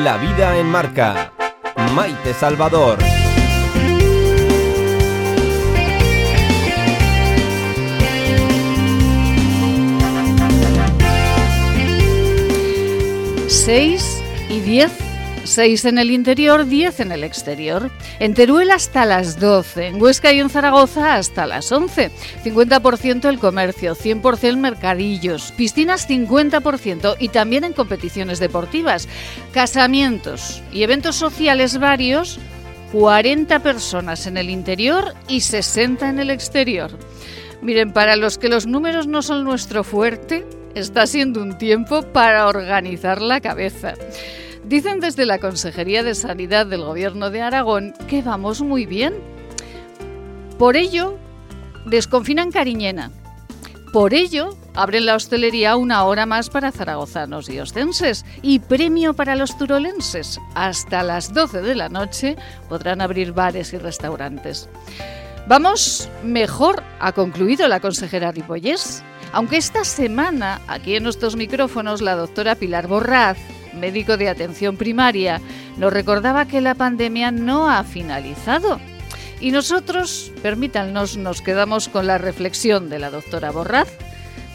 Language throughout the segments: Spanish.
La vida en marca. Maite Salvador. Seis y diez 6 en el interior, 10 en el exterior. En Teruel hasta las 12, en Huesca y en Zaragoza hasta las 11. 50% el comercio, 100% mercadillos, piscinas 50% y también en competiciones deportivas, casamientos y eventos sociales varios, 40 personas en el interior y 60 en el exterior. Miren, para los que los números no son nuestro fuerte, está siendo un tiempo para organizar la cabeza. Dicen desde la Consejería de Sanidad del Gobierno de Aragón que vamos muy bien. Por ello, desconfinan Cariñena. Por ello, abren la hostelería una hora más para zaragozanos y ostenses y premio para los turolenses. Hasta las 12 de la noche podrán abrir bares y restaurantes. Vamos mejor, ha concluido la consejera Ripollés. Aunque esta semana, aquí en nuestros micrófonos, la doctora Pilar Borraz médico de atención primaria, nos recordaba que la pandemia no ha finalizado. Y nosotros, permítanos, nos quedamos con la reflexión de la doctora Borraz.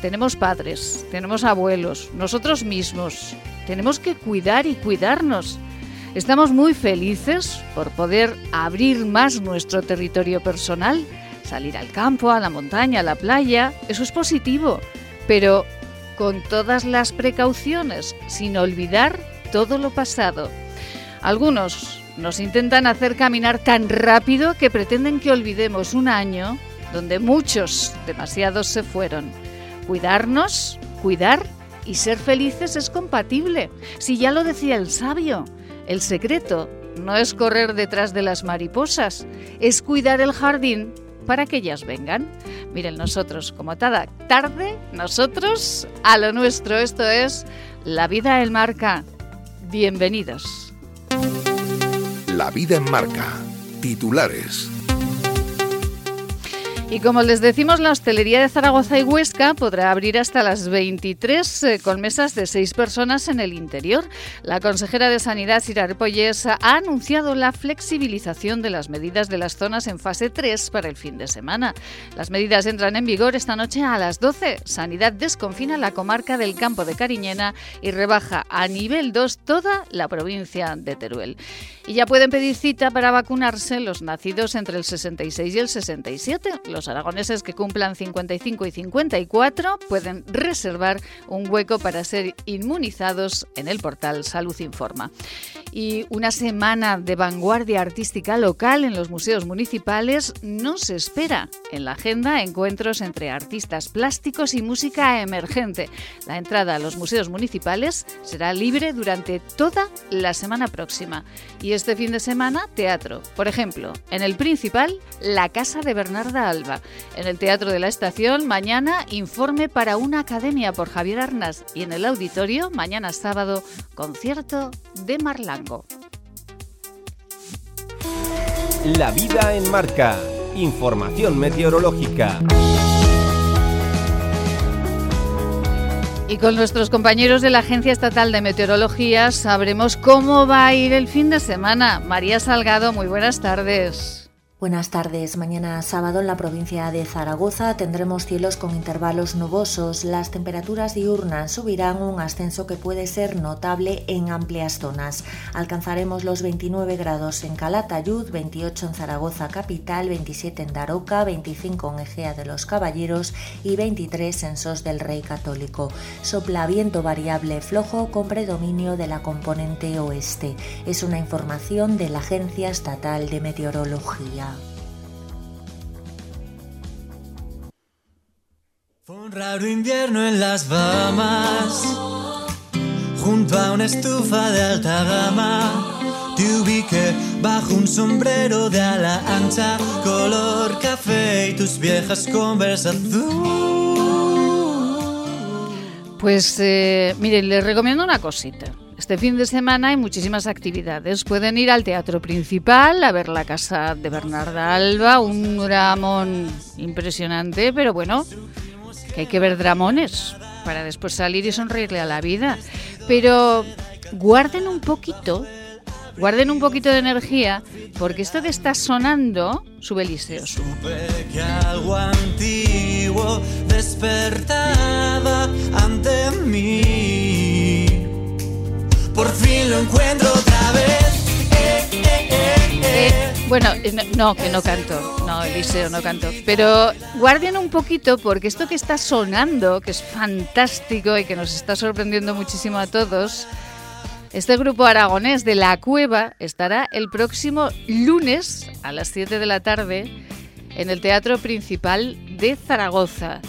Tenemos padres, tenemos abuelos, nosotros mismos. Tenemos que cuidar y cuidarnos. Estamos muy felices por poder abrir más nuestro territorio personal, salir al campo, a la montaña, a la playa. Eso es positivo. Pero con todas las precauciones, sin olvidar todo lo pasado. Algunos nos intentan hacer caminar tan rápido que pretenden que olvidemos un año donde muchos, demasiados, se fueron. Cuidarnos, cuidar y ser felices es compatible. Si ya lo decía el sabio, el secreto no es correr detrás de las mariposas, es cuidar el jardín para que ellas vengan. Miren, nosotros, como cada tarde, nosotros a lo nuestro. Esto es La vida en marca. Bienvenidos. La vida en marca. Titulares. Y como les decimos, la hostelería de Zaragoza y Huesca podrá abrir hasta las 23 eh, con mesas de seis personas en el interior. La consejera de Sanidad, Sira Pollesa, ha anunciado la flexibilización de las medidas de las zonas en fase 3 para el fin de semana. Las medidas entran en vigor esta noche a las 12. Sanidad desconfina la comarca del campo de Cariñena y rebaja a nivel 2 toda la provincia de Teruel. Y ya pueden pedir cita para vacunarse los nacidos entre el 66 y el 67 los aragoneses que cumplan 55 y 54 pueden reservar un hueco para ser inmunizados en el portal Salud Informa. Y una semana de vanguardia artística local en los museos municipales no se espera. En la agenda encuentros entre artistas plásticos y música emergente. La entrada a los museos municipales será libre durante toda la semana próxima. Y este fin de semana, teatro. Por ejemplo, en el principal, la Casa de Bernarda Alba en el Teatro de la Estación, mañana, informe para una academia por Javier Arnas. Y en el auditorio, mañana sábado, concierto de Marlango. La vida en marca. Información meteorológica. Y con nuestros compañeros de la Agencia Estatal de Meteorología sabremos cómo va a ir el fin de semana. María Salgado, muy buenas tardes. Buenas tardes. Mañana sábado en la provincia de Zaragoza tendremos cielos con intervalos nubosos. Las temperaturas diurnas subirán un ascenso que puede ser notable en amplias zonas. Alcanzaremos los 29 grados en Calatayud, 28 en Zaragoza capital, 27 en Daroca, 25 en Egea de los Caballeros y 23 en Sos del Rey Católico. Sopla viento variable flojo con predominio de la componente oeste. Es una información de la Agencia Estatal de Meteorología. Un raro invierno en las Bahamas, junto a una estufa de alta gama. Te ubiqué bajo un sombrero de ala ancha, color café y tus viejas conversaciones. Pues eh, miren, les recomiendo una cosita. Este fin de semana hay muchísimas actividades. Pueden ir al teatro principal a ver la casa de Bernarda Alba, un dramón impresionante, pero bueno, hay que ver dramones para después salir y sonreírle a la vida. Pero guarden un poquito, guarden un poquito de energía, porque esto que está sonando sube Eliseo. Supe que algo antiguo despertaba ante mí. Por fin lo encuentro otra vez. Eh. Bueno, eh, no, no, que no canto, no, Eliseo, no canto. Pero guarden un poquito porque esto que está sonando, que es fantástico y que nos está sorprendiendo muchísimo a todos, este grupo aragonés de La Cueva estará el próximo lunes a las 7 de la tarde en el Teatro Principal de Zaragoza.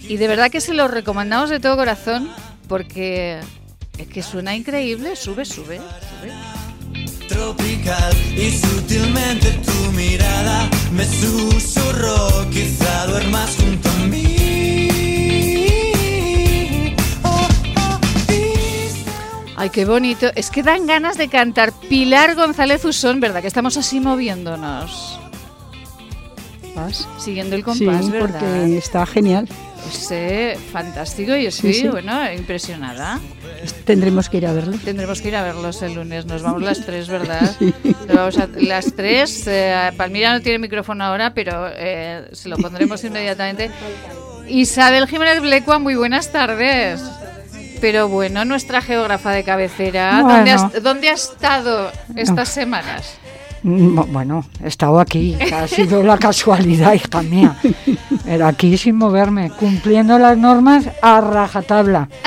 Y de verdad que se lo recomendamos de todo corazón porque es que suena increíble, sube, sube, sube. Tropical y sutilmente tu mirada me susurró, quizá duermas junto a mí. Oh, oh, Ay, qué bonito. Es que dan ganas de cantar Pilar González Usón, ¿verdad? Que estamos así moviéndonos. ¿Vas? Siguiendo el Sí, compás, ¿verdad? porque está genial. Es eh, fantástico y estoy, Sí, sí. bueno, impresionada. Tendremos que ir a verlo. Tendremos que ir a verlos el lunes. Nos vamos las tres, ¿verdad? Nos vamos a- las tres. eh, Palmira no tiene micrófono ahora, pero eh, se lo pondremos inmediatamente. Isabel Jiménez Blecua, muy buenas tardes. Pero bueno, nuestra geógrafa de cabecera, ¿dónde, has, dónde ha estado estas semanas? Mm, Bueno, he estado aquí. Ha sido la casualidad, hija mía. Pero aquí sin moverme, cumpliendo las normas a rajatabla.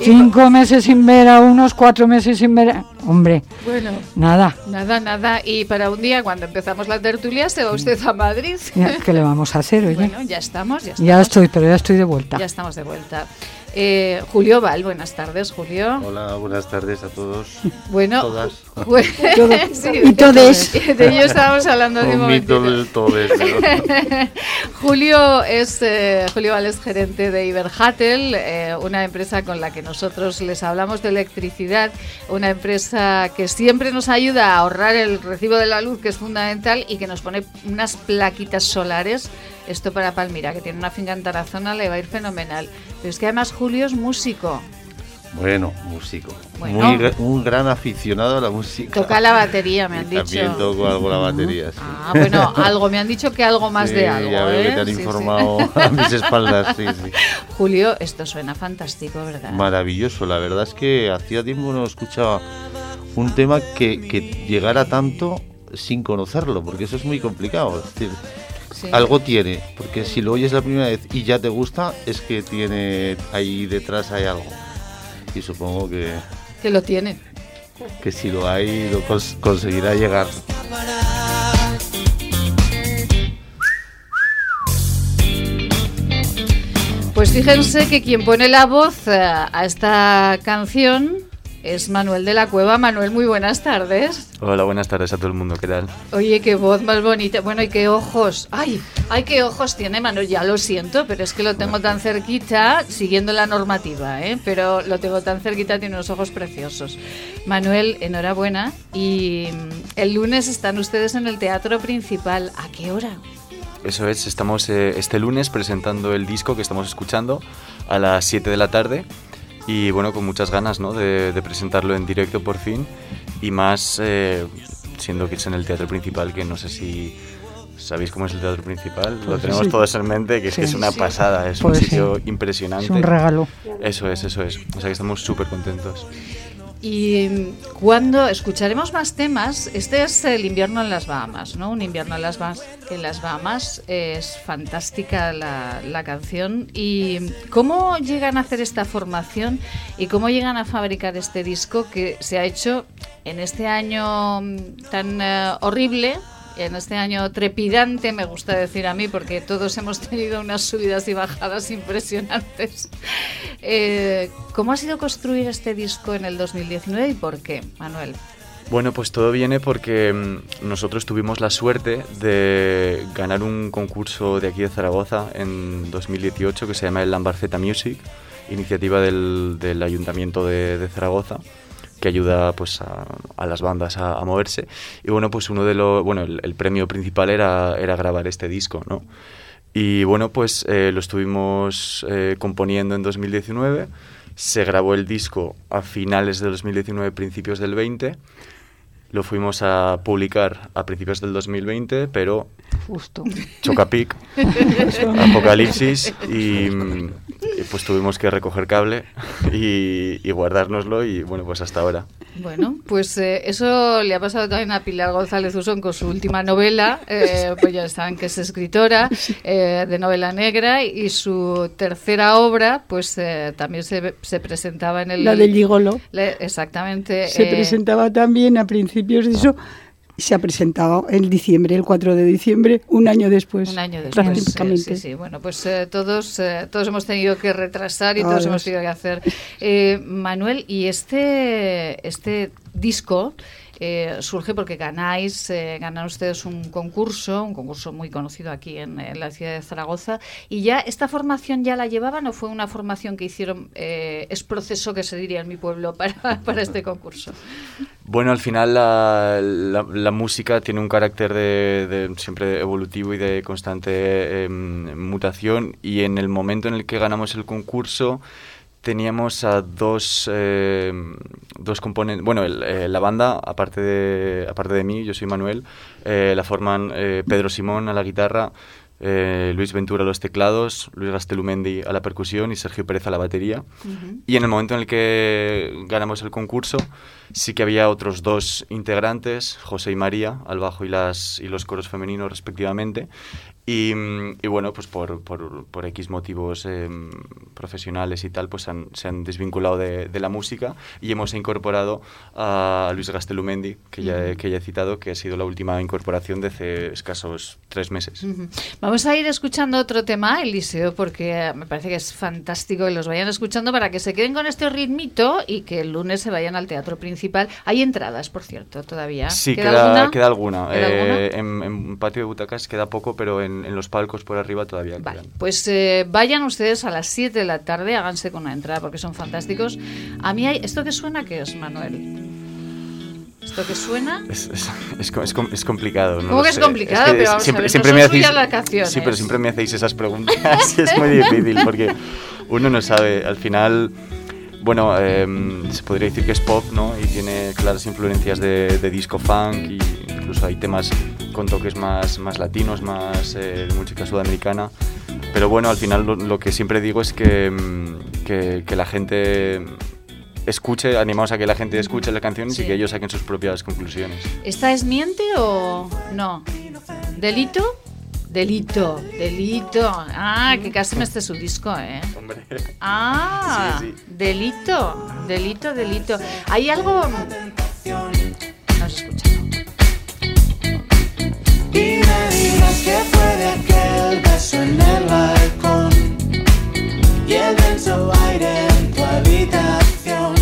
Cinco meses sin ver a unos, cuatro meses sin ver a... Hombre, Bueno, nada. nada, nada. Y para un día, cuando empezamos la tertulia, se va usted a Madrid. ¿Qué le vamos a hacer, oye? Bueno, ya estamos, ya estamos. ya estoy, pero ya estoy de vuelta. Ya estamos de vuelta. Eh, Julio Val, buenas tardes, Julio. Hola, buenas tardes a todos. Bueno, Todas. sí, Y todes. De ello estábamos hablando hace un momentito. del todes. ¿no? Julio es eh, Julio Val es gerente de Iberhatel, eh, una empresa con la que nosotros les hablamos de electricidad, una empresa que siempre nos ayuda a ahorrar el recibo de la luz, que es fundamental, y que nos pone unas plaquitas solares. Esto para Palmira, que tiene una finca en Tarazona, le va a ir fenomenal. Pero es que además Julio es músico. Bueno, músico. Bueno. Muy un gran aficionado a la música. Toca la batería, me han dicho. También toco algo la batería. sí. Ah, bueno, algo, me han dicho que algo más Sí, de algo. Ya veo ¿eh? que te han Sí, sí. informado a mis espaldas. Sí, sí. Julio, esto suena fantástico, ¿verdad? Maravilloso. La verdad es que hacía tiempo no escuchaba un tema que, que llegara tanto sin conocerlo, porque eso es muy complicado. Es decir, Sí. algo tiene, porque si lo oyes la primera vez y ya te gusta, es que tiene ahí detrás hay algo. Y supongo que, Que lo tiene. que si lo hay, lo cons- conseguirá llegar. Pues fíjense que quien pone la voz eh, a esta canción es Manuel de la Cueva. Manuel, muy buenas tardes. Hola, buenas tardes a todo el mundo, ¿qué tal? Oye, qué voz más bonita. Bueno, y qué ojos. Ay, ay, qué ojos tiene Manuel. Ya lo siento, pero es que lo tengo tan cerquita, siguiendo la normativa, ¿eh? Pero lo tengo tan cerquita, tiene unos ojos preciosos. Manuel, enhorabuena. Y mm, el lunes están ustedes en el teatro principal. ¿A qué hora? Eso es, estamos eh, este lunes presentando el disco que estamos escuchando a las 7 de la tarde y bueno, con muchas ganas ¿no? de, de presentarlo en directo por fin y más eh, siendo que es en el teatro principal, que no sé si sabéis cómo es el teatro principal, lo Pues tenemos sí. todos en mente, que es que Sí. es una Sí. pasada, es un Pues sí. sitio impresionante. Es un regalo. Eso es, eso es, o sea que estamos súper contentos. Y mm, cuando escucharemos más temas, este es el invierno en las Bahamas, ¿no? Un invierno en las Bahamas, en las Bahamas es fantástica la, la canción. ¿Y cómo llegan a hacer esta formación y cómo llegan a fabricar este disco que se ha hecho en este año mm, tan eh, horrible? En este año trepidante, me gusta decir a mí, porque todos hemos tenido unas subidas y bajadas impresionantes. Eh, ¿Cómo ha sido construir este disco en el 2019 y por qué, Manuel? Bueno, pues todo viene porque mm, nosotros tuvimos la suerte de ganar un concurso de aquí de Zaragoza en 2018 que se llama el Lambarceta Music, iniciativa del, Ayuntamiento de Zaragoza que ayuda pues a, a las bandas a, a moverse y bueno pues uno de los bueno el, el premio principal era era grabar este disco no y bueno pues eh, lo estuvimos eh, componiendo en 2019 Se grabó el disco a finales del 2019, principios del 20. Lo fuimos a publicar a principios del 2020, pero Justo. Chocapic, Apocalipsis y, y pues tuvimos que recoger cable y, y guardárnoslo y bueno, pues hasta ahora. Bueno, pues eh, eso le ha pasado también a Pilar González Usón con su última novela, eh, pues ya saben que es escritora eh, de novela negra y su tercera obra pues eh, también se, se presentaba en el... La de Gigolo. Le- exactamente. Se eh, presentaba también a principios de eso. Se ha presentado en diciembre, el 4 de diciembre, un año después. Un año después. Prácticamente. eh, sí, sí. Bueno, pues eh, todos, eh, todos hemos tenido que retrasar y Oh, todos Dios. hemos tenido que hacer. Eh, Manuel, y este, este disco eh, surge porque ganáis, eh, ganan ustedes un concurso, un concurso muy conocido aquí en, en la ciudad de Zaragoza. ¿Y ya esta formación ya la llevaban o fue una formación que hicieron, eh, es proceso que se diría en mi pueblo para, para este concurso? Bueno, al final la, la- la música tiene un carácter de, de siempre evolutivo y de constante em, mutación y en el momento en el que ganamos el concurso teníamos a dos, em, dos componentes, bueno, el- eh, la banda, aparte de, aparte de mí, yo soy Manuel, eh, la forman eh, Pedro Simón a la guitarra, eh, Luis Ventura a los teclados, Luis Gastelumendi a la percusión y Sergio Pérez a la batería. Y en el momento en el que ganamos el concurso, sí que había otros dos integrantes, José y María, al bajo y, las, y los coros femeninos respectivamente. Y, y bueno, pues por, por, por X motivos em, profesionales y tal, pues han- se han desvinculado de, de la música y hemos incorporado a Luis Gastelumendi, que ya, que ya he citado, que ha sido la última incorporación de hace escasos tres meses. Vamos a ir escuchando otro tema, Eliseo, porque eh, me parece que es fantástico que los vayan escuchando para que se queden con este ritmito y que el lunes se vayan al teatro principal. Hay entradas, por cierto, todavía. Sí, queda, queda alguna. ¿Queda alguna? Eh, En, en patio de butacas queda poco, pero en, en los palcos por arriba todavía Vale, quedan. pues eh, vayan ustedes a las 7 de la tarde, háganse con una entrada porque son fantásticos. A mí hay... ¿Esto que suena qué es, Manuel? ¿Esto que suena? Es, es, es es com- es complicado. No ¿Cómo que es complicado? que Pero vamos a siempre, ver, siempre no me hacéis, las. Sí, pero siempre me hacéis esas preguntas. es muy difícil porque uno no sabe. Al final, bueno, em, se podría decir que es pop, ¿no? Y tiene claras influencias de, de disco funk y incluso hay temas con toques más, más latinos, más eh, de música sudamericana. Pero bueno, al final lo, lo que siempre digo es que, mm, que, que la gente escuche, animaos a que la gente escuche las canciones Sí. y que ellos saquen sus propias conclusiones. ¿Esta es miente o no? ¿Delito? Delito, delito. Ah, que casi me esté su disco, ¿eh? Hombre. Ah, Sí, sí. delito, delito, delito. ¿Hay algo...? No se escucha. Y me digas que fue de aquel beso en el balcón y el denso aire en tu habitación.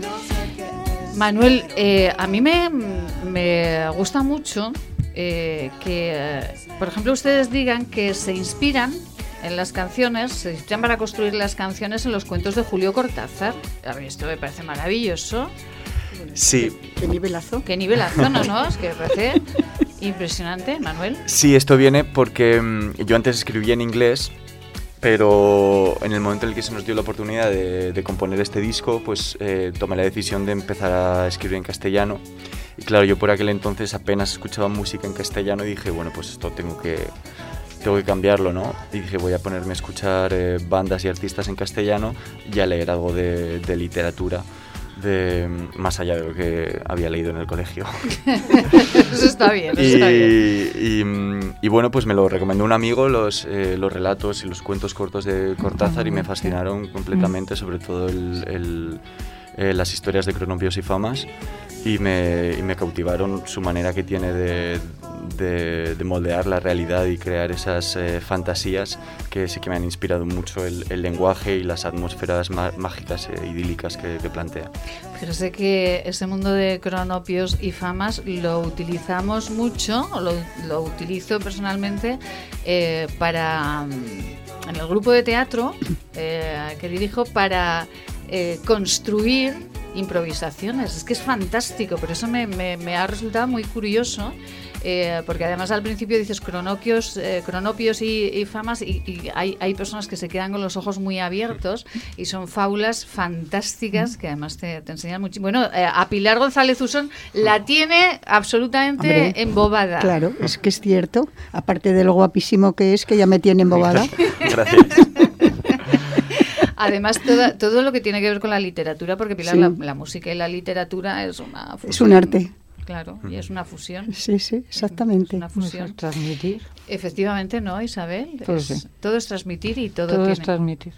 No sé qué es. Manuel, eh, a mí me, me gusta mucho eh, que, eh, por ejemplo, ustedes digan que se inspiran en las canciones, se inspiran para construir las canciones en los cuentos de Julio Cortázar. A mí esto me parece maravilloso. Sí, Qué nivelazo. Qué nivelazo, ¿no? no? Es que me parece impresionante, Manuel. sí, esto viene porque mm, yo antes escribía en inglés, pero en el momento en el que se nos dio la oportunidad de, de componer este disco, pues eh, tomé la decisión de empezar a escribir en castellano. Y claro, yo por aquel entonces apenas escuchaba música en castellano y dije, bueno, pues esto tengo que, tengo que cambiarlo, ¿no? Y dije, voy a ponerme a escuchar eh, bandas y artistas en castellano y a leer algo de, de literatura. De, más allá de lo que había leído en el colegio. Eso está bien, eso está bien. Y, y, mm, y bueno, pues me lo recomendó un amigo, los, eh, los relatos y los cuentos cortos de Cortázar, y me fascinaron completamente, sobre todo el- el, eh, las historias de cronopios y famas, y me, y me cautivaron su manera que tiene de, de- de moldear la realidad y crear esas eh, fantasías que sí que me han inspirado mucho el, el lenguaje y las atmósferas má- mágicas e idílicas que, que plantea. Fíjese que ese mundo de cronopios y famas lo utilizamos mucho, lo, lo utilizo personalmente eh, para, en el grupo de teatro eh, que dirijo, para eh, construir improvisaciones. Es que es fantástico, por eso me, me- me ha resultado muy curioso. eh, porque además al principio dices cronopios, eh, cronopios y, y famas y, y hay, hay personas que se quedan con los ojos muy abiertos y son fábulas fantásticas que además te, te enseñan mucho. Bueno, eh, a Pilar González Usón la tiene absolutamente Hombre, embobada. Claro, es que es cierto. Aparte de lo guapísimo que es, que ya me tiene embobada. Gracias. Además, toda- todo lo que tiene que ver con la literatura, porque Pilar, Sí. la, la música y la literatura es una fusión. Es un arte. Claro, y es una fusión. Sí, sí, exactamente. Una fusión. Transmitir. Efectivamente, ¿no, Isabel? Pues Es- sí. Todo es transmitir y todo, Todo, tiene. es transmitir.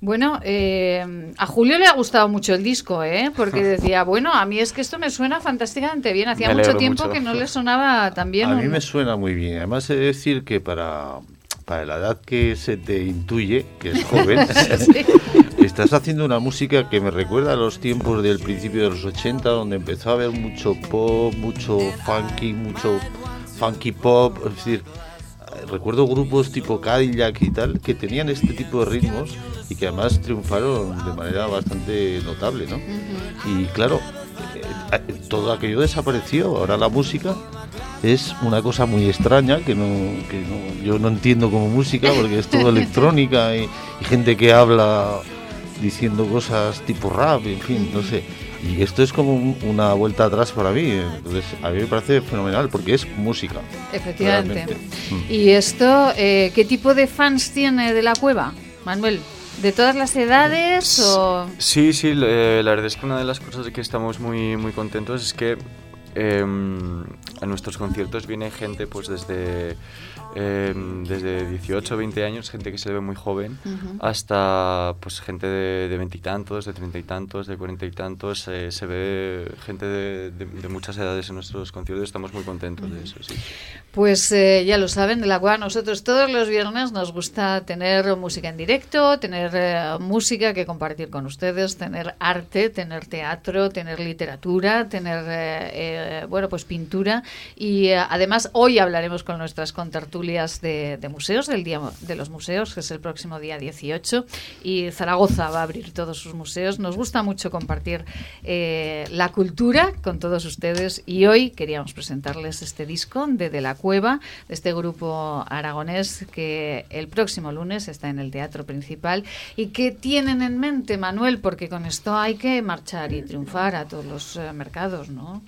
Bueno, eh, a Julio le ha gustado mucho el disco, ¿eh? Porque decía, bueno, a mí es que esto me suena fantásticamente bien. Hacía mucho tiempo mucho. que no le sonaba tan bien. A mí me suena muy bien. Además, he de decir que para, para la edad que se te intuye, que es joven, estás haciendo una música que me recuerda a los tiempos del principio de los 80, donde empezó a haber mucho pop, mucho funky, mucho funky pop. Es decir, recuerdo grupos tipo Cadillac y tal que tenían este tipo de ritmos y que además triunfaron de manera bastante notable, ¿no? Y claro, eh, eh, todo aquello desapareció. Ahora la música es una cosa muy extraña que no, que no- yo no entiendo como música porque es todo electrónica y, y gente que habla diciendo cosas tipo rap, en fin, no sé. Y esto es como un- una vuelta atrás para mí. Entonces, a mí me parece fenomenal porque es música. Efectivamente. realmente. Mm. ¿Y esto, eh, qué tipo de fans tiene de la cueva, Manuel? ¿De todas las edades o...? Sí, sí, eh, la verdad es que una de las cosas de que estamos muy, muy contentos es que em, a nuestros conciertos viene gente pues desde, em, desde 18 o 20 años, gente que se ve muy joven, hasta pues gente de veintitantos, de treinta y tantos, de cuarenta y tantos, eh, se ve gente de, de- de muchas edades en nuestros conciertos, estamos muy contentos de eso, sí. Pues eh, ya lo saben, de la cual nosotros todos los viernes nos gusta tener música en directo, tener eh, música que compartir con ustedes, tener arte, tener teatro, tener literatura, tener, eh, eh, bueno, pues pintura. Y eh, además hoy hablaremos con nuestras contertulias de, de museos, del Día de los Museos, que es el próximo día 18. Y Zaragoza va a abrir todos sus museos. Nos gusta mucho compartir eh, la cultura con todos ustedes y hoy queríamos presentarles este disco de De la Cueva, de este grupo aragonés que el próximo lunes está en el teatro principal y que tienen en mente, Manuel, porque con esto hay que marchar y triunfar a todos los eh, mercados, ¿no?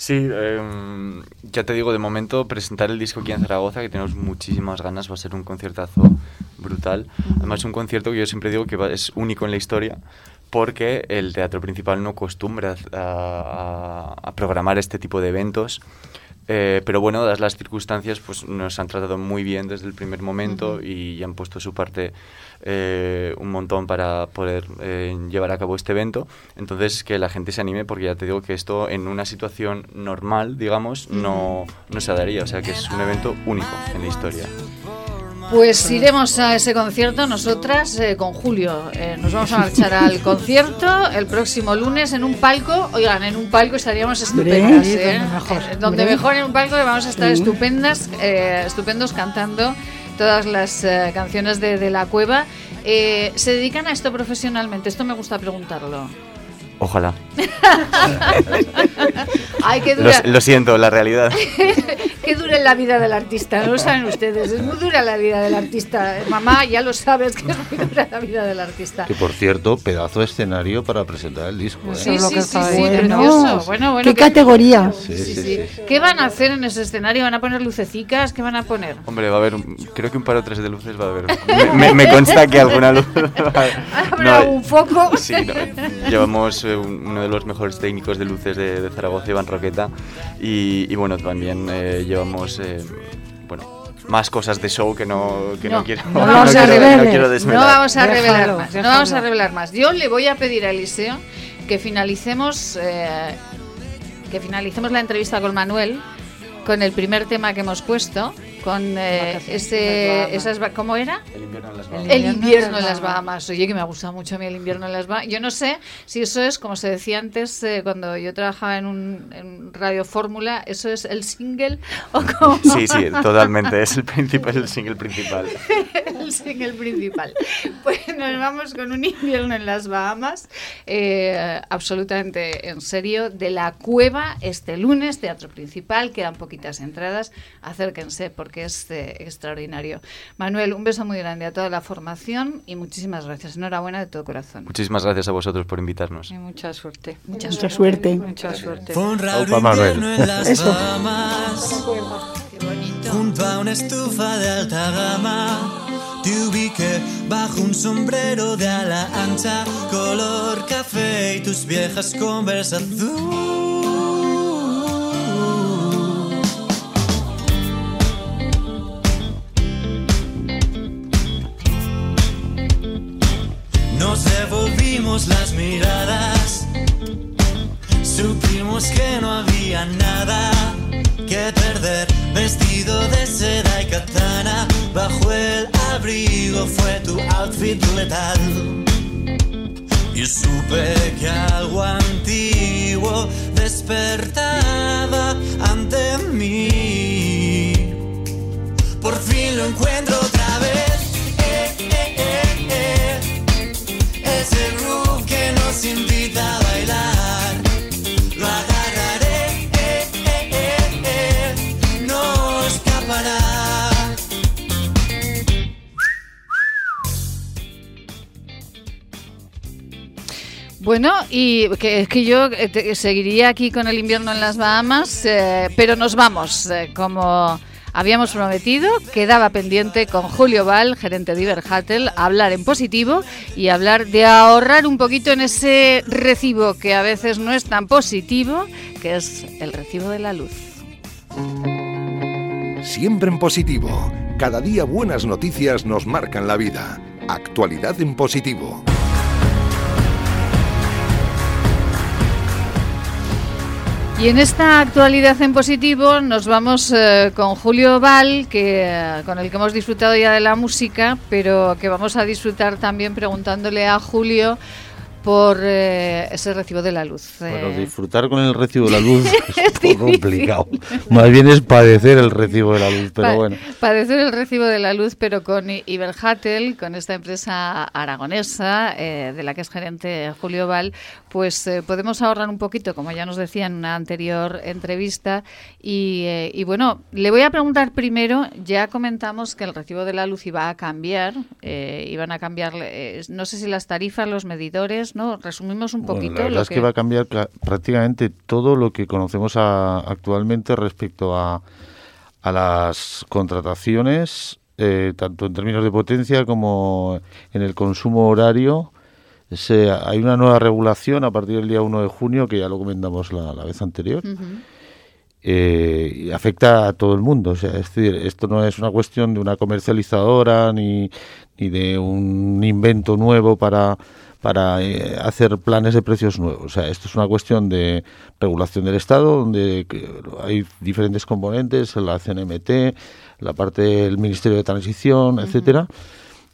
Sí, em, ya te digo, de momento presentar el disco aquí en Zaragoza, que tenemos muchísimas ganas, va a ser un conciertazo brutal. Además, un concierto que yo siempre digo que va- es único en la historia, porque el teatro principal no acostumbra a, programar este tipo de eventos. Eh, pero bueno, dadas las circunstancias, pues nos han tratado muy bien desde el primer momento y han puesto su parte eh, un montón para poder eh, llevar a cabo este evento. Entonces, que la gente se anime, porque ya te digo que esto en una situación normal, digamos, no, no se daría. O sea, que es un evento único en la historia. Pues iremos a ese concierto nosotras eh, con Julio. Eh, nos vamos a marchar al concierto el próximo lunes en un palco. Oigan, en un palco estaríamos estupendas. ¿eh? donde mejor. Eh, donde mejor en un palco vamos a estar estupendas, eh, estupendos cantando todas las eh, canciones de, de la cueva. Eh, ¿Se dedican a esto profesionalmente? Esto me gusta preguntarlo. Ojalá. Ay, qué Lo, dura, lo siento, la realidad. es la vida del artista, no lo saben ustedes. Es muy dura la vida del artista. Mamá, ya lo sabes que es muy dura la vida del artista. Que por cierto, pedazo de escenario para presentar el disco. ¿eh? Sí, es lo sí, que sí, sí, bien. precioso. Bueno, bueno. ¿Qué ¿qué- categoría? Sí, Sí, sí, sí. sí, sí. ¿Qué van a hacer en ese escenario? ¿Van a poner lucecicas? ¿Qué van a poner? Hombre, va a haber, creo que un par o tres de luces va a haber. Me, me- me consta que alguna luz. ¿Habrá un foco? Sí, no, llevamos eh, un- uno de los mejores técnicos de luces de, de Zaragoza, Iván Roqueta, y, y bueno, también eh, llevamos, eh, bueno, más cosas de show que no, que no, No, quiero, no vamos a quiero, no quiero No vamos a Déjalo, revelar más. No vamos a revelar más. Yo le voy a pedir a Eliseo que finalicemos, eh, que finalicemos la entrevista con Manuel con el primer tema que hemos puesto con eh, ese, esas, ¿cómo era? El invierno en las Bahamas. El invierno en las Bahamas. Oye, que me ha gustado mucho a mí el invierno en las Bahamas. Yo no sé si eso es, como se decía antes, eh, cuando yo trabajaba en un en Radio Fórmula, ¿eso es el single o cómo? Sí, sí, totalmente. Es el, principal, el single principal. el single principal. Pues nos vamos con un invierno en las Bahamas, eh, absolutamente en serio, de la cueva este lunes, teatro principal, quedan poquitas entradas, acérquense porque es eh, extraordinario. Manuel, un beso muy grande a toda la formación y muchísimas gracias. Enhorabuena de todo corazón. Muchísimas gracias a vosotros por invitarnos. Y mucha suerte. Mucha Mucha suerte. Mucha suerte. Fue un raro Opa, Manuel. en las. Bahamas, junto a una estufa de alta gama. Te ubiqué bajo un sombrero de ala ancha, color café y tus viejas conversa Nos devolvimos las miradas. Supimos que no había nada que perder. Vestido de seda y katana, bajo el abrigo fue tu outfit letal. Y supe que algo antiguo despertaba ante mí. Por fin lo encuentro Bueno, y que, que yo eh, seguiría aquí con el invierno en las Bahamas, eh, pero nos vamos, eh, como habíamos prometido, quedaba pendiente con Julio Val, gerente de Iberhatel, hablar en positivo y hablar de ahorrar un poquito en ese recibo que a veces no es tan positivo, que es el recibo de la luz. Siempre en positivo. Cada día buenas noticias nos marcan la vida. Actualidad en positivo. Y en esta actualidad en positivo nos vamos eh, con Julio Val, que, eh, con el que hemos disfrutado ya de la música, pero que vamos a disfrutar también preguntándole a Julio por eh, ese recibo de la luz. Bueno, Eh, disfrutar con el recibo de la luz es un poco complicado. Más bien es padecer el recibo de la luz, pero Pa- bueno. Padecer el recibo de la luz, pero con Iberhatel, con esta empresa aragonesa eh, de la que es gerente Julio Val, pues eh, podemos ahorrar un poquito, como ya nos decía en una anterior entrevista. Y, eh, y bueno, le voy a preguntar primero, ya comentamos que el recibo de la luz iba a cambiar, iban a cambiar, no sé si las tarifas, los medidores, ¿no? Resumimos un Bueno, poquito. la verdad lo es que va a cambiar prácticamente todo lo que conocemos a- actualmente respecto a, a las contrataciones, eh, tanto en términos de potencia como en el consumo horario. Se- hay una nueva regulación a partir del día 1 de junio, que ya lo comentamos la, la vez anterior, eh, y afecta a todo el mundo. O sea, es decir, esto no es una cuestión de una comercializadora ni, ni de un invento nuevo para, para eh, hacer planes de precios nuevos. O sea, esto es una cuestión de regulación del Estado, donde que hay diferentes componentes, la CNMT, la parte del Ministerio de Transición, etcétera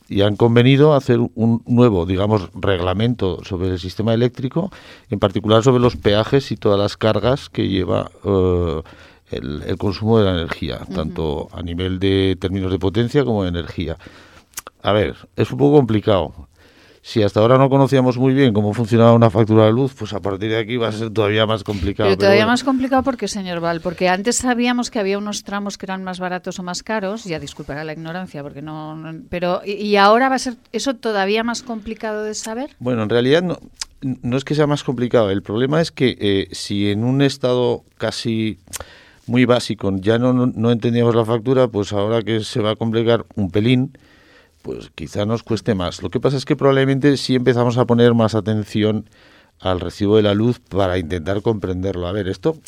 y han convenido hacer un nuevo, digamos, reglamento sobre el sistema eléctrico, en particular sobre los peajes y todas las cargas que lleva eh, el, el consumo de la energía, tanto a nivel de términos de potencia como de energía. A ver, es un poco complicado. Si hasta ahora no conocíamos muy bien cómo funcionaba una factura de luz, pues a partir de aquí va a ser todavía más complicado. Pero pero todavía bueno. más complicado porque, señor Val, porque antes sabíamos que había unos tramos que eran más baratos o más caros, ya disculpará la ignorancia, porque no, no- pero y, y ahora va a ser eso todavía más complicado de saber. Bueno, en realidad no, no es que sea más complicado. El problema es que eh, si en un estado casi muy básico ya no, no, no entendíamos la factura, pues ahora que se va a complicar un pelín, pues quizá nos cueste más. Lo que pasa es que probablemente sí empezamos a poner más atención al recibo de la luz para intentar comprenderlo. A ver, esto,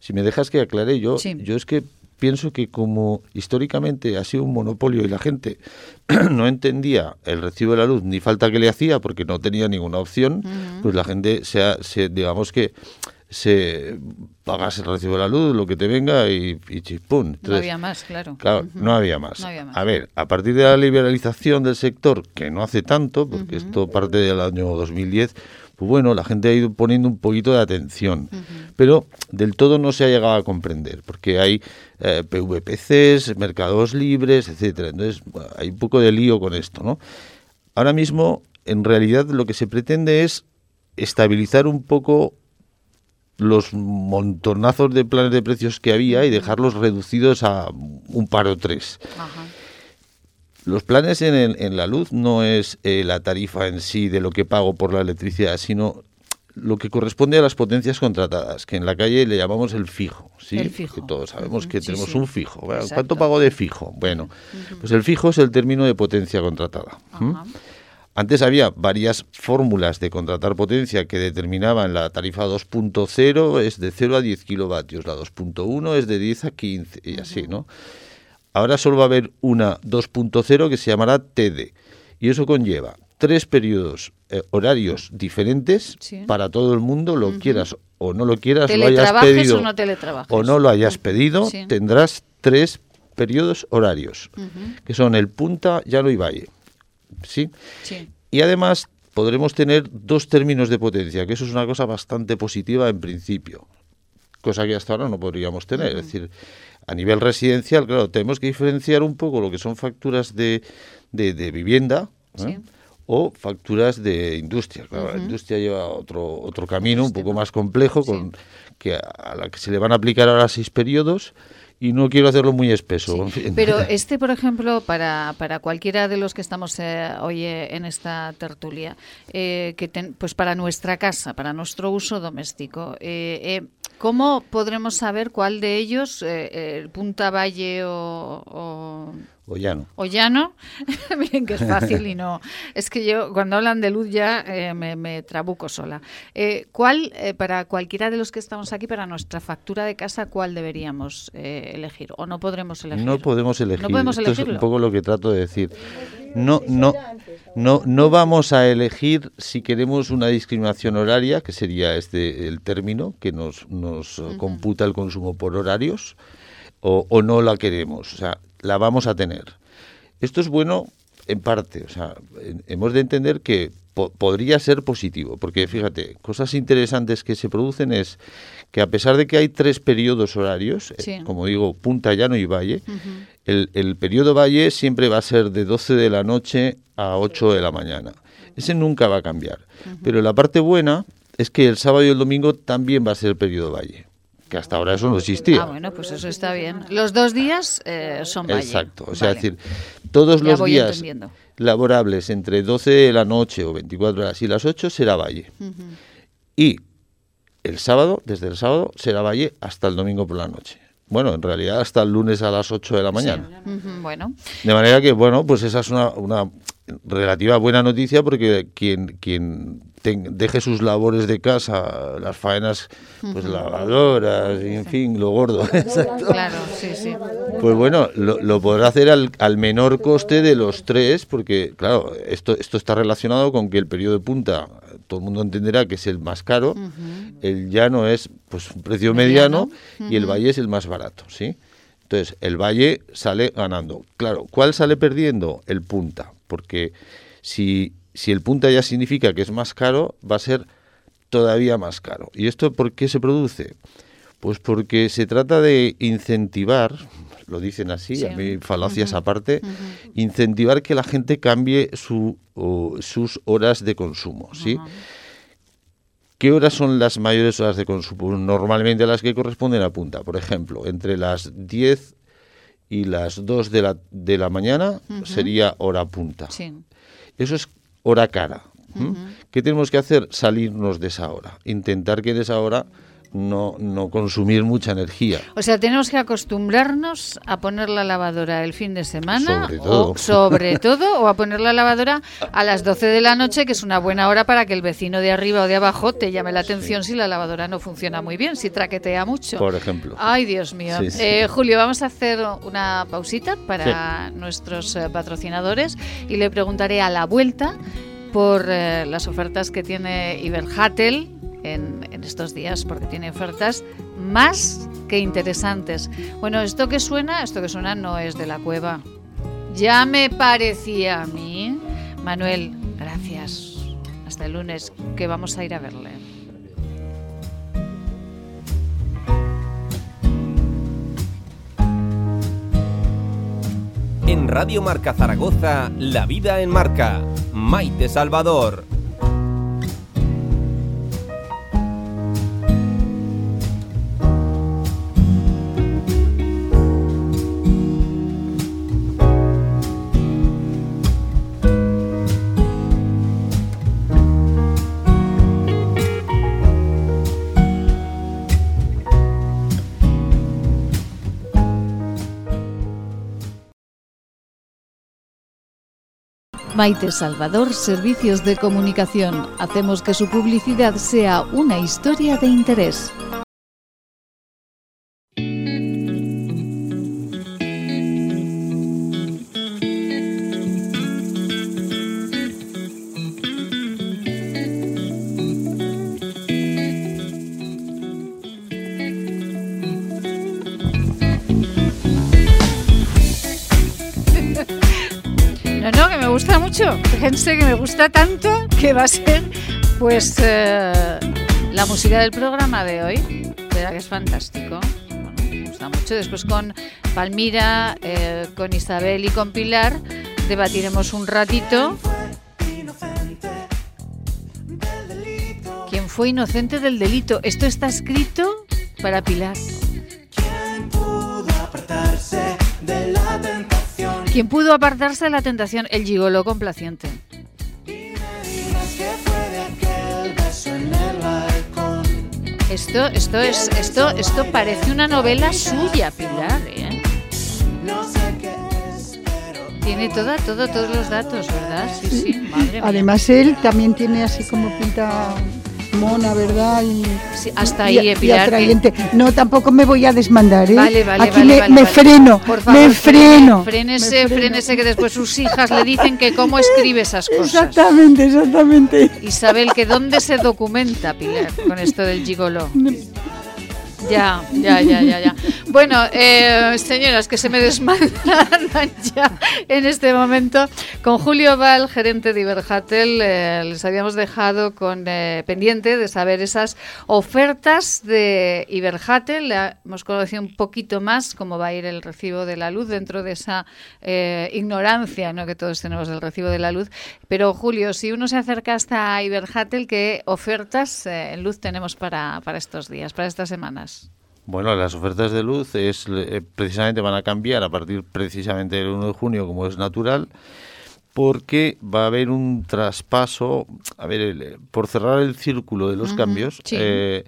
si me dejas que aclare yo, Sí. yo es que pienso que como históricamente ha sido un monopolio y la gente no entendía el recibo de la luz ni falta que le hacía porque no tenía ninguna opción, pues la gente se, ha- se- digamos que se pagas el recibo de la luz, lo que te venga y, y chispún. no había más, claro. Claro, no había más. No había más. A ver, a partir de la liberalización del sector, que no hace tanto, porque esto parte del año 2010, pues bueno, la gente ha ido poniendo un poquito de atención, pero del todo no se ha llegado a comprender, porque hay eh, PVPCs, mercados libres, etcétera. Entonces, bueno, hay un poco de lío con esto, ¿no? Ahora mismo, en realidad, lo que se pretende es estabilizar un poco los montonazos de planes de precios que había y dejarlos reducidos a un par o tres. Ajá. Los planes en, el- en la luz no es eh, la tarifa en sí de lo que pago por la electricidad, sino lo que corresponde a las potencias contratadas, que en la calle le llamamos el fijo. ¿sí? El fijo. Todos sabemos que sí, tenemos sí. un fijo. ¿Cuánto pago de fijo? Bueno, pues el fijo es el término de potencia contratada. ¿m? Ajá. Antes había varias fórmulas de contratar potencia que determinaban la tarifa 2.0 es de 0 a 10 kilovatios, la 2.1 es de 10 a 15 y así, ¿no? Ahora solo va a haber una 2.0 que se llamará TD y eso conlleva tres periodos eh, horarios diferentes Sí. para todo el mundo, lo quieras o no lo quieras, lo hayas pedido o no teletrabajes. o no lo hayas pedido, Sí. tendrás tres periodos horarios, que son el punta, llano y valle. ¿Sí? Sí. Y además podremos tener dos términos de potencia, que eso es una cosa bastante positiva en principio, cosa que hasta ahora no podríamos tener. Es decir, a nivel residencial, claro, tenemos que diferenciar un poco lo que son facturas de, de, de vivienda ¿eh? O facturas de industria. Claro, La industria lleva otro, otro camino un poco más complejo, con, que a la que se le van a aplicar ahora seis periodos. Y no quiero hacerlo muy espeso. Pero este, por ejemplo, para, para cualquiera de los que estamos eh, hoy eh, en esta tertulia, eh, que ten- pues para nuestra casa, para nuestro uso doméstico, eh, ¿cómo podremos saber cuál de ellos, eh, Punta Valle o, o, O ya no. o llano? Miren que es fácil y no. Es que yo, cuando hablan de luz, ya eh, me, me trabuco sola. Eh, ¿Cuál, eh, para cualquiera de los que estamos aquí, para nuestra factura de casa, cuál deberíamos eh, elegir? ¿O no podremos elegir? No podemos elegir. No podemos Esto es un poco lo que trato de decir. No, no, no, no vamos a elegir si queremos una discriminación horaria, que sería este el término que nos, nos eh, computa el consumo por horarios, o, o no la queremos. O sea, la vamos a tener. Esto es bueno en parte. O sea, hemos de entender que po- podría ser positivo, porque fíjate, cosas interesantes que se producen es que a pesar de que hay tres periodos horarios, eh, como digo, punta, llano y valle, el, el periodo valle siempre va a ser de 12 de la noche a 8 de la mañana. Ese nunca va a cambiar. Pero la parte buena es que el sábado y el domingo también va a ser el periodo valle, que hasta ahora eso no existía. Ah, bueno, pues eso está bien. Los dos días eh, son valle. Exacto, o sea, Vale. es decir, todos Ya los días entendiendo. laborables entre 12 de la noche o 24 horas y las 8 será valle. Y el sábado, desde el sábado, será valle hasta el domingo por la noche. Bueno, en realidad hasta el lunes a las 8 de la mañana. Bueno, De manera que, bueno, pues esa es una, una relativa buena noticia porque quien, quien deje sus labores de casa, las faenas, pues lavadoras, y en fin, lo gordo, exacto. claro, sí, sí. Pues bueno, lo, lo podrá hacer al, al menor coste de los tres, porque claro, esto, esto está relacionado con que el periodo de punta, todo el mundo entenderá que es el más caro, el llano es pues un precio mediano, y el valle es el más barato, ¿sí? Entonces, el valle sale ganando. Claro, ¿cuál sale perdiendo? El punta, porque si, si el punta ya significa que es más caro, va a ser todavía más caro. ¿Y esto por qué se produce? Pues porque se trata de incentivar, lo dicen así, Sí. a mí falacias aparte, incentivar que la gente cambie su, o sus horas de consumo, ¿sí? ¿Qué horas son las mayores horas de consumo? Normalmente las que corresponden a punta. Por ejemplo, entre las 10 y las 2 de la, de la mañana sería hora punta. sí. Eso es hora cara. ¿Qué tenemos que hacer? Salirnos de esa hora. Intentar que en esa hora no, no consumir mucha energía. O sea, tenemos que acostumbrarnos a poner la lavadora el fin de semana, Sobre todo. o sobre todo, o a poner la lavadora a las 12 de la noche, que es una buena hora para que el vecino de arriba o de abajo te llame la atención si la lavadora no funciona muy bien, si traquetea mucho. Por ejemplo. Ay, Dios mío. Sí, sí. Eh, Julio, vamos a hacer una pausita para nuestros eh, patrocinadores y le preguntaré a la vuelta por eh, las ofertas que tiene Iberhatel en, estos días porque tiene ofertas más que interesantes. Bueno, esto que suena, esto que suena no es de la cueva. Ya me parecía a mí. Manuel, gracias. Hasta el lunes, que vamos a ir a verle. En Radio Marca Zaragoza, La Vida en Marca. Maite Salvador. Maite Salvador, Servicios de Comunicación. Hacemos que su publicidad sea una historia de interés. Que me gusta tanto que va a ser, pues, eh, la música del programa de hoy. Que es fantástico. Me gusta mucho. Después con Palmira, eh, con Isabel y con Pilar debatiremos un ratito. ¿Quién fue inocente del delito? Esto está escrito para Pilar. ¿Quién pudo apartarse de la tentación? El gigolo complaciente. Esto, esto es, esto, esto parece una novela suya, Pilar. ¿eh? Tiene toda, todo, todos los datos, ¿verdad? Sí, sí. Madre mía. Además él también tiene así como pinta mona, ¿verdad? Y, Sí, hasta y- ahí, y Pilar. que- atrayente. No, tampoco me voy a desmandar, ¿eh? Vale, vale, Aquí vale, me, vale, me vale. freno, Por favor, me freno. Frénese, me freno. frénese, que después sus hijas le dicen que cómo escribe esas cosas. Exactamente, exactamente. Isabel, que dónde se documenta, Pilar, con esto del gigolo. Ya, ya, ya, ya, ya. Bueno, eh, señoras, que se me desmandan ya en este momento. Con Julio Val, gerente de Iberhatel, eh, les habíamos dejado con eh, pendiente de saber esas ofertas de Iberhatel. Hemos conocido un poquito más cómo va a ir el recibo de la luz dentro de esa eh, ignorancia ¿no? que todos tenemos del recibo de la luz. Pero Julio, si uno se acerca hasta Iberhatel, ¿qué ofertas eh, en luz tenemos para, para estos días, para estas semanas? Bueno, las ofertas de luz es eh, precisamente van a cambiar a partir precisamente del 1 de junio, como es natural, porque va a haber un traspaso, a ver, el- por cerrar el círculo de los cambios, sí. eh,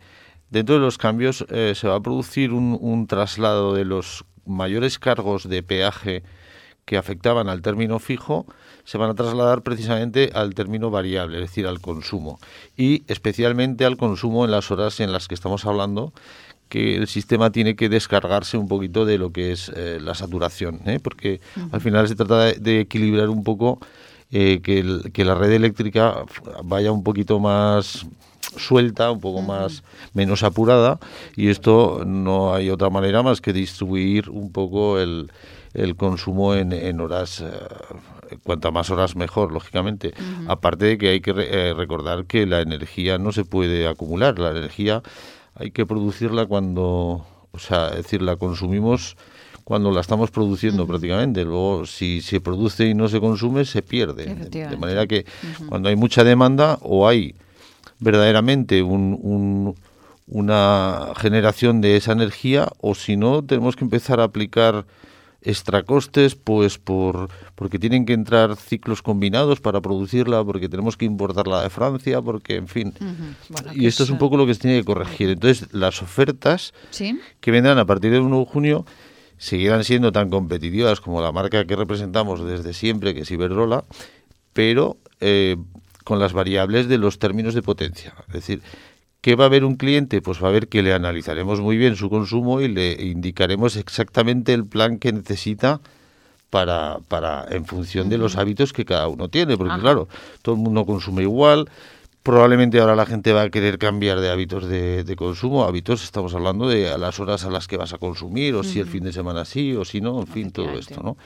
dentro de los cambios eh, se va a producir un, un traslado de los mayores cargos de peaje que afectaban al término fijo, se van a trasladar precisamente al término variable, es decir, al consumo, y especialmente al consumo en las horas en las que estamos hablando, que el sistema tiene que descargarse un poquito de lo que es eh, la saturación, ¿eh? porque al final se trata de, de equilibrar un poco eh, que, el- que la red eléctrica vaya un poquito más suelta, un poco más menos apurada y esto no hay otra manera más que distribuir un poco el, el consumo en, en horas, eh, cuanta más horas mejor, lógicamente. Aparte de que hay que re- eh, recordar que la energía no se puede acumular, la energía hay que producirla cuando, o sea, es decir, la consumimos cuando la estamos produciendo prácticamente. Luego, si se produce y no se consume, se pierde. De- manera que cuando hay mucha demanda o hay verdaderamente un, un- una generación de esa energía, o si no, tenemos que empezar a aplicar extracostes, pues por porque tienen que entrar ciclos combinados para producirla, porque tenemos que importarla de Francia, porque en fin. Bueno, Y esto es un poco lo que se tiene que corregir. Entonces, las ofertas ¿Sí? que vendrán a partir del 1 de junio seguirán siendo tan competitivas como la marca que representamos desde siempre, que es Iberdrola, pero eh, con las variables de los términos de potencia. Es decir, ¿qué va a ver un cliente? Pues va a ver que le analizaremos muy bien su consumo y le indicaremos exactamente el plan que necesita para, para en función de los hábitos que cada uno tiene, porque Ajá. claro, todo el mundo consume igual, probablemente ahora la gente va a querer cambiar de hábitos de, de consumo. Hábitos, estamos hablando de a las horas a las que vas a consumir, o si el fin de semana sí, o si no, en fin, todo esto, ¿no?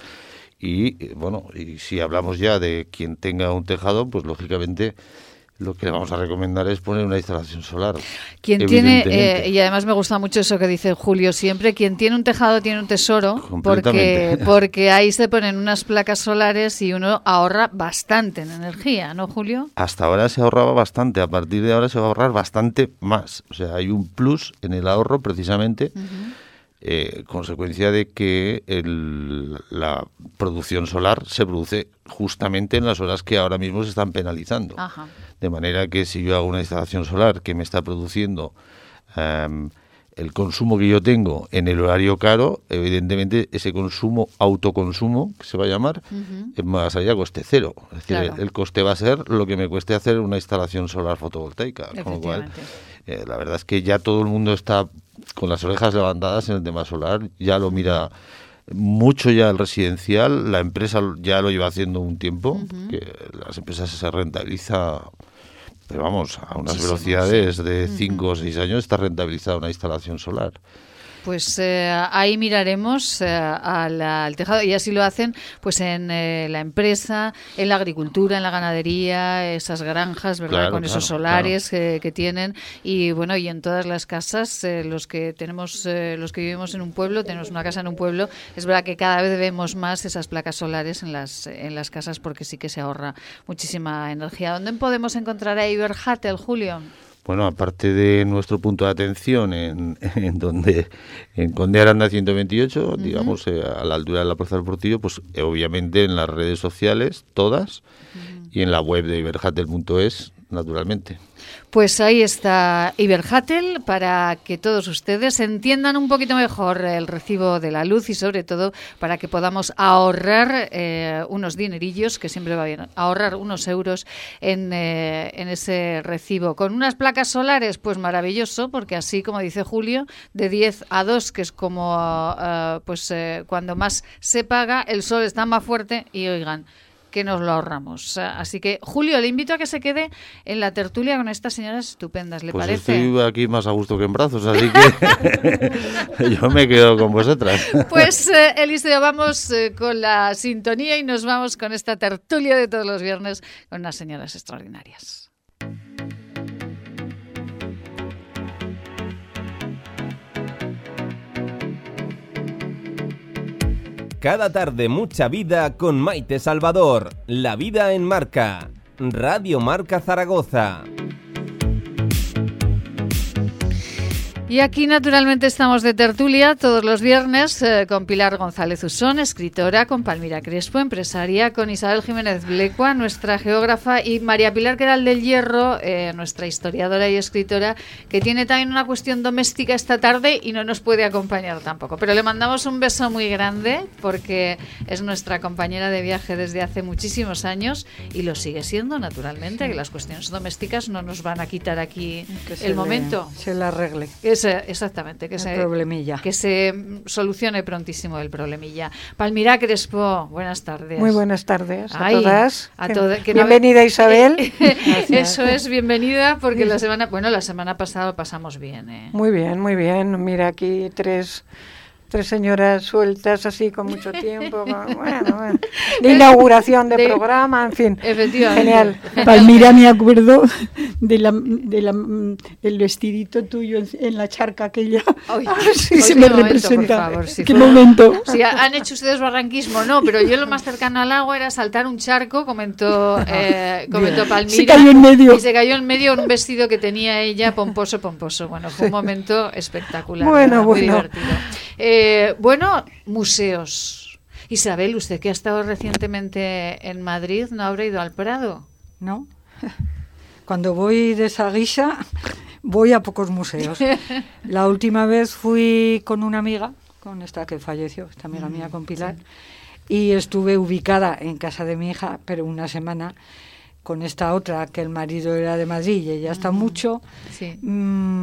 Y eh, bueno, y si hablamos ya de quien tenga un tejado, pues lógicamente lo que le vamos a recomendar es poner una instalación solar. Quien tiene, eh, y además me gusta mucho eso que dice Julio siempre, quien tiene un tejado tiene un tesoro, porque, porque ahí se ponen unas placas solares y uno ahorra bastante en energía, ¿no, Julio? Hasta ahora se ahorraba bastante, a partir de ahora se va a ahorrar bastante más. O sea, hay un plus en el ahorro precisamente, eh, consecuencia de que el- la producción solar se produce justamente en las horas que ahora mismo se están penalizando. Ajá. De manera que si yo hago una instalación solar que me está produciendo em, el consumo que yo tengo en el horario caro, evidentemente ese consumo, autoconsumo, que se va a llamar, es más allá coste cero. Es decir, Claro. el, el coste va a ser lo que me cueste hacer una instalación solar fotovoltaica. Con lo cual, eh, la verdad es que ya todo el mundo está con las orejas levantadas en el tema solar, ya lo mira mucho ya el residencial, la empresa ya lo lleva haciendo un tiempo, que las empresas se rentabiliza, pero vamos, a unas Muchísimo, velocidades de 5 o 6 años está rentabilizada una instalación solar. Pues eh, ahí miraremos eh, al, al tejado y así lo hacen pues en eh, la empresa, en la agricultura, en la ganadería, esas granjas, ¿verdad? Claro, Con esos solares que, que tienen y bueno, y en todas las casas, eh, los que tenemos, eh, los que vivimos en un pueblo, tenemos una casa en un pueblo, es verdad que cada vez vemos más esas placas solares en las, en las casas porque sí que se ahorra muchísima energía. ¿Dónde podemos encontrar a Iberhatel, Julio? Bueno, aparte de nuestro punto de atención en, en donde en Conde Aranda 128, digamos eh, a la altura de la Plaza del Portillo, pues eh, obviamente en las redes sociales todas y en la web de iberhatel.es, naturalmente. Pues ahí está Iberhatel para que todos ustedes entiendan un poquito mejor el recibo de la luz y sobre todo para que podamos ahorrar eh, unos dinerillos, que siempre va bien, ahorrar unos euros en, eh, en ese recibo. Con unas placas solares, pues maravilloso, porque así, como dice Julio, de 10 a 2, que es como eh, pues eh, cuando más se paga, el sol está más fuerte y oigan que nos lo ahorramos. Así que, Julio, le invito a que se quede en la tertulia con estas señoras estupendas, ¿le Pues parece? estoy aquí más a gusto que en brazos, así que yo me quedo con vosotras. Pues, eh, Eliseo, vamos eh, con la sintonía y nos vamos con esta tertulia de todos los viernes con unas señoras extraordinarias. Cada tarde mucha vida con Maite Salvador. La vida en marca. Radio Marca Zaragoza. Y aquí, naturalmente, estamos de tertulia todos los viernes eh, con Pilar González Usón, escritora, con Palmira Crespo, empresaria, con Isabel Jiménez Blecua, nuestra geógrafa, y María Pilar Queral del Hierro, eh, nuestra historiadora y escritora, que tiene también una cuestión doméstica esta tarde y no nos puede acompañar tampoco. Pero le mandamos un beso muy grande porque es nuestra compañera de viaje desde hace muchísimos años y lo sigue siendo, naturalmente, que las cuestiones domésticas no nos van a quitar aquí Que el le- momento. se la arregle. Exactamente, que El se, problemilla. que se solucione prontísimo el problemilla. Palmira Crespo, buenas tardes. Muy buenas tardes a Ay, todas. a Que- toda- que no- Bienvenida Isabel. Eso es, bienvenida, porque la semana, bueno, la semana pasada pasamos bien, ¿eh? Muy bien, muy bien. Mira aquí tres, tres señoras sueltas así con mucho tiempo. bueno, bueno. De inauguración de, De- programa, en fin. Efectivamente. Genial. Palmira, me acuerdo de la, de la, mm, el vestidito tuyo en, en la charca aquella. Ay, Ah, sí, se me momento, representa. por favor, si ¿Qué fuera- momento? Sí, ha- han hecho ustedes barranquismo, no, pero yo lo más cercano al agua era saltar un charco, comentó, eh, comentó Palmira. Se cayó en medio. Y se cayó en medio en un vestido que tenía ella, pomposo, pomposo. Bueno, fue un momento espectacular. Bueno, ¿verdad? muy bueno. divertido. Eh, bueno, museos. Isabel, usted que ha estado recientemente en Madrid, ¿no habrá ido al Prado? ¿no? Cuando voy de esa guisa, voy a pocos museos. La última vez fui con una amiga, con esta que falleció, esta amiga mía con Pilar, y estuve ubicada en casa de mi hija, pero una semana con esta otra, que el marido era de Madrid y ella está mucho. Sí. Mm,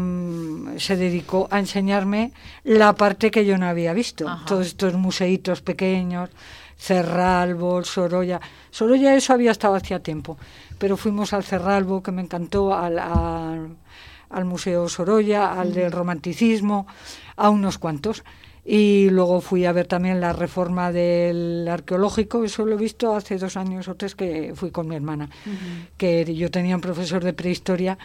se dedicó a enseñarme la parte que yo no había visto. Todos estos museitos pequeños, Cerralbo, Sorolla. Sorolla eso había estado hacía tiempo, pero fuimos al Cerralbo, que me encantó, al, al, al Museo Sorolla, al del Romanticismo, a unos cuantos. Y luego fui a ver también la reforma del arqueológico, eso lo he visto hace dos años o tres que fui con mi hermana, que yo tenía un profesor de prehistoria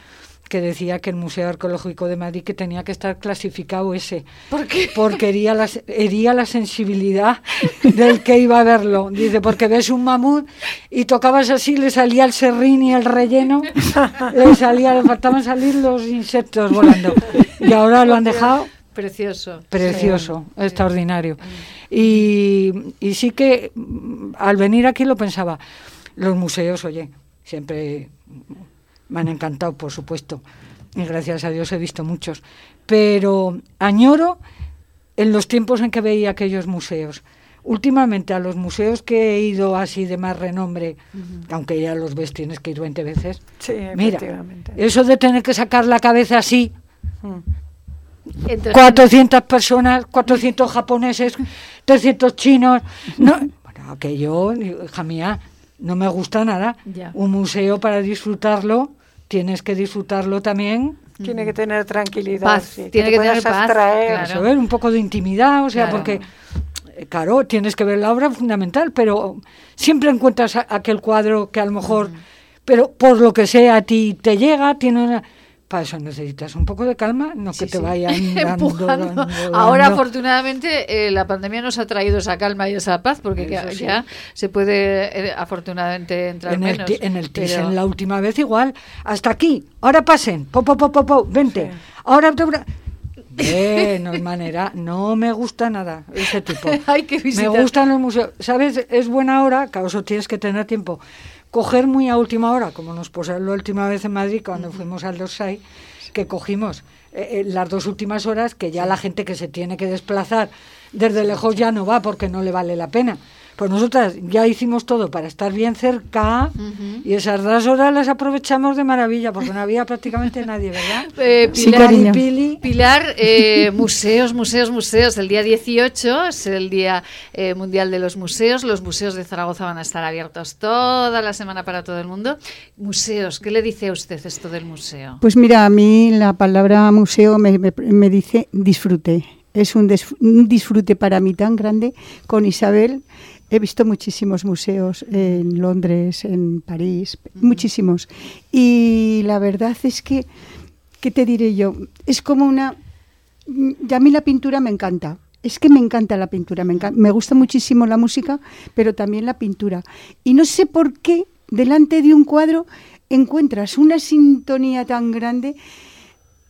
que decía que el Museo Arqueológico de Madrid que tenía que estar clasificado ese. ¿Por qué? Porque hería la, hería la sensibilidad del que iba a verlo. Dice, porque ves un mamut y tocabas así, le salía el serrín y el relleno, le salía, le faltaban salir los insectos volando. Y ahora lo han dejado Precioso. precioso, extraordinario. Y, y sí que mm, al venir aquí lo pensaba. Los museos, oye, siempre me han encantado, por supuesto. Y gracias a Dios he visto muchos. Pero añoro en los tiempos en que veía aquellos museos. Últimamente a los museos que he ido así de más renombre, aunque ya los ves, tienes que ir 20 veces. Sí, Mira, efectivamente. eso de tener que sacar la cabeza así, Mm. Entre 400 personas, 400 japoneses, 300 chinos. No, bueno, aquello, hija mía, no me gusta nada. Ya. Un museo para disfrutarlo, tienes que disfrutarlo también. Tiene que tener tranquilidad. Paz, sí, tiene te que tener paz, abstraer. claro. Eso, ver un poco de intimidad, o sea, Claro. porque, eh, claro, tienes que ver la obra fundamental, pero siempre encuentras aquel cuadro que a lo mejor, pero por lo que sea a ti te llega, tiene una... Para eso necesitas un poco de calma, no que te vayan dando, dando, Ahora, afortunadamente, eh, la pandemia nos ha traído esa calma y esa paz, porque ya, sí. ya se puede, eh, afortunadamente, entrar en el, menos. ti- en el Thyssen pero- la última vez igual. Hasta aquí. Ahora pasen. Po, po, po, po, po, vente. Ahora... te- no es manera. No me gusta nada ese tipo. Hay que Me visitar. gustan los museos. ¿Sabes? Es buena hora, eso tienes que tener tiempo. Coger muy a última hora, como nos pasó la última vez en Madrid cuando fuimos al Dorsay, que cogimos eh, eh, las dos últimas horas, que ya la gente que se tiene que desplazar desde lejos ya no va porque no le vale la pena. Pues nosotras ya hicimos todo para estar bien cerca y esas dos horas las aprovechamos de maravilla porque no había prácticamente nadie, ¿verdad? Eh, Sí, Pilar, cariño. Pili, Pilar, eh, museos, museos, museos. El día 18 es el Día eh, Mundial de los Museos. Los museos de Zaragoza van a estar abiertos toda la semana para todo el mundo. Museos, ¿qué le dice a usted esto del museo? Pues mira, a mí la palabra museo me, me- me dice disfrute. Es un, un disfrute para mí tan grande. Con Isabel he visto muchísimos museos en Londres, en París, muchísimos. Y la verdad es que, ¿qué te diré yo? Es como una... Y a mí la pintura me encanta. Es que me encanta la pintura, me, encan- me gusta muchísimo la música, pero también la pintura. Y no sé por qué delante de un cuadro encuentras una sintonía tan grande,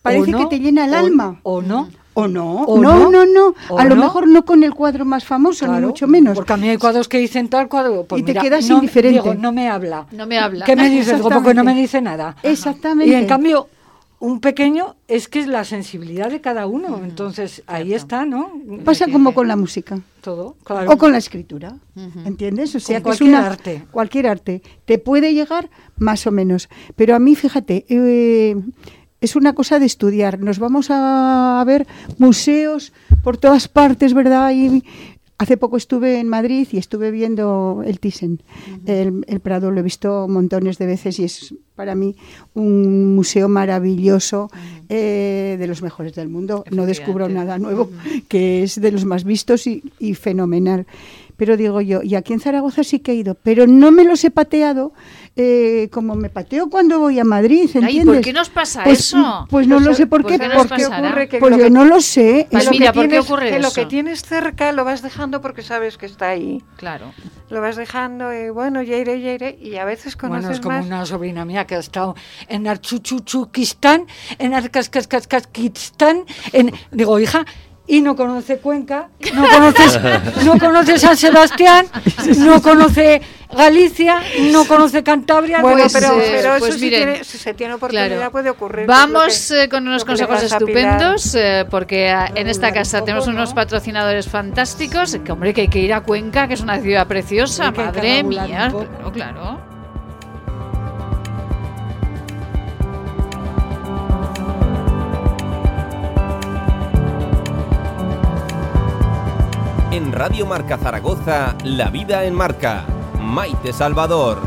parece no, que te llena el o- alma. o no. O no, o no, no, no, no. A lo no. mejor no con el cuadro más famoso, ni mucho menos. Porque a mí hay cuadros que dicen tal cuadro. Pues Y te quedas no, indiferente. digo, no me habla. No me habla. ¿Qué me dices? Digo, porque no me Exactamente. dice nada. Exactamente. Y en cambio, un pequeño es que es la sensibilidad de cada uno. Entonces, ahí está, ¿no? Pasa como con la música. Todo, claro. O con la escritura, ¿entiendes? O sea, Con que es cualquier una- arte. Cualquier arte. Te puede llegar más o menos. Pero a mí, fíjate, eh, es una cosa de estudiar. Nos vamos a ver museos por todas partes, ¿verdad? Y hace poco estuve en Madrid y estuve viendo el Thyssen. el, el Prado lo he visto montones de veces y es para mí un museo maravilloso, eh, de los mejores del mundo. No descubro nada nuevo, que es de los más vistos y, y fenomenal. Pero digo yo, y aquí en Zaragoza sí que he ido, pero no me los he pateado eh, como me pateo cuando voy a Madrid, Ay, ¿entiendes? ¿por qué nos pasa Pues, eso? Pues no Pues, lo sé por ¿por qué. qué nos porque pasará? ocurre que pues lo yo que no lo sé. Pues lo mira, que ¿por qué tienes- ocurre que lo eso? que tienes cerca lo vas dejando porque sabes que está ahí. Claro. Lo vas dejando y bueno, ya iré, ya iré. Y a veces conoces Bueno, es como más. una sobrina mía que ha estado en Archuchuchukistán, en Arcascascasquistán, en digo, hija, y no conoce Cuenca, no conoces, no conoce San Sebastián, no conoce Galicia, no conoce Cantabria. Pues, pero, eh, pero, pues eso sí miren, tiene, si se tiene oportunidad puede ocurrir. Vamos eh, con unos consejos estupendos, eh, porque en mm, esta casa tenemos unos patrocinadores fantásticos. Que hombre, que hay que ir a Cuenca, que es una ciudad preciosa, madre mía. Claro, claro. En Radio Marca Zaragoza, La Vida en Marca. Maite Salvador.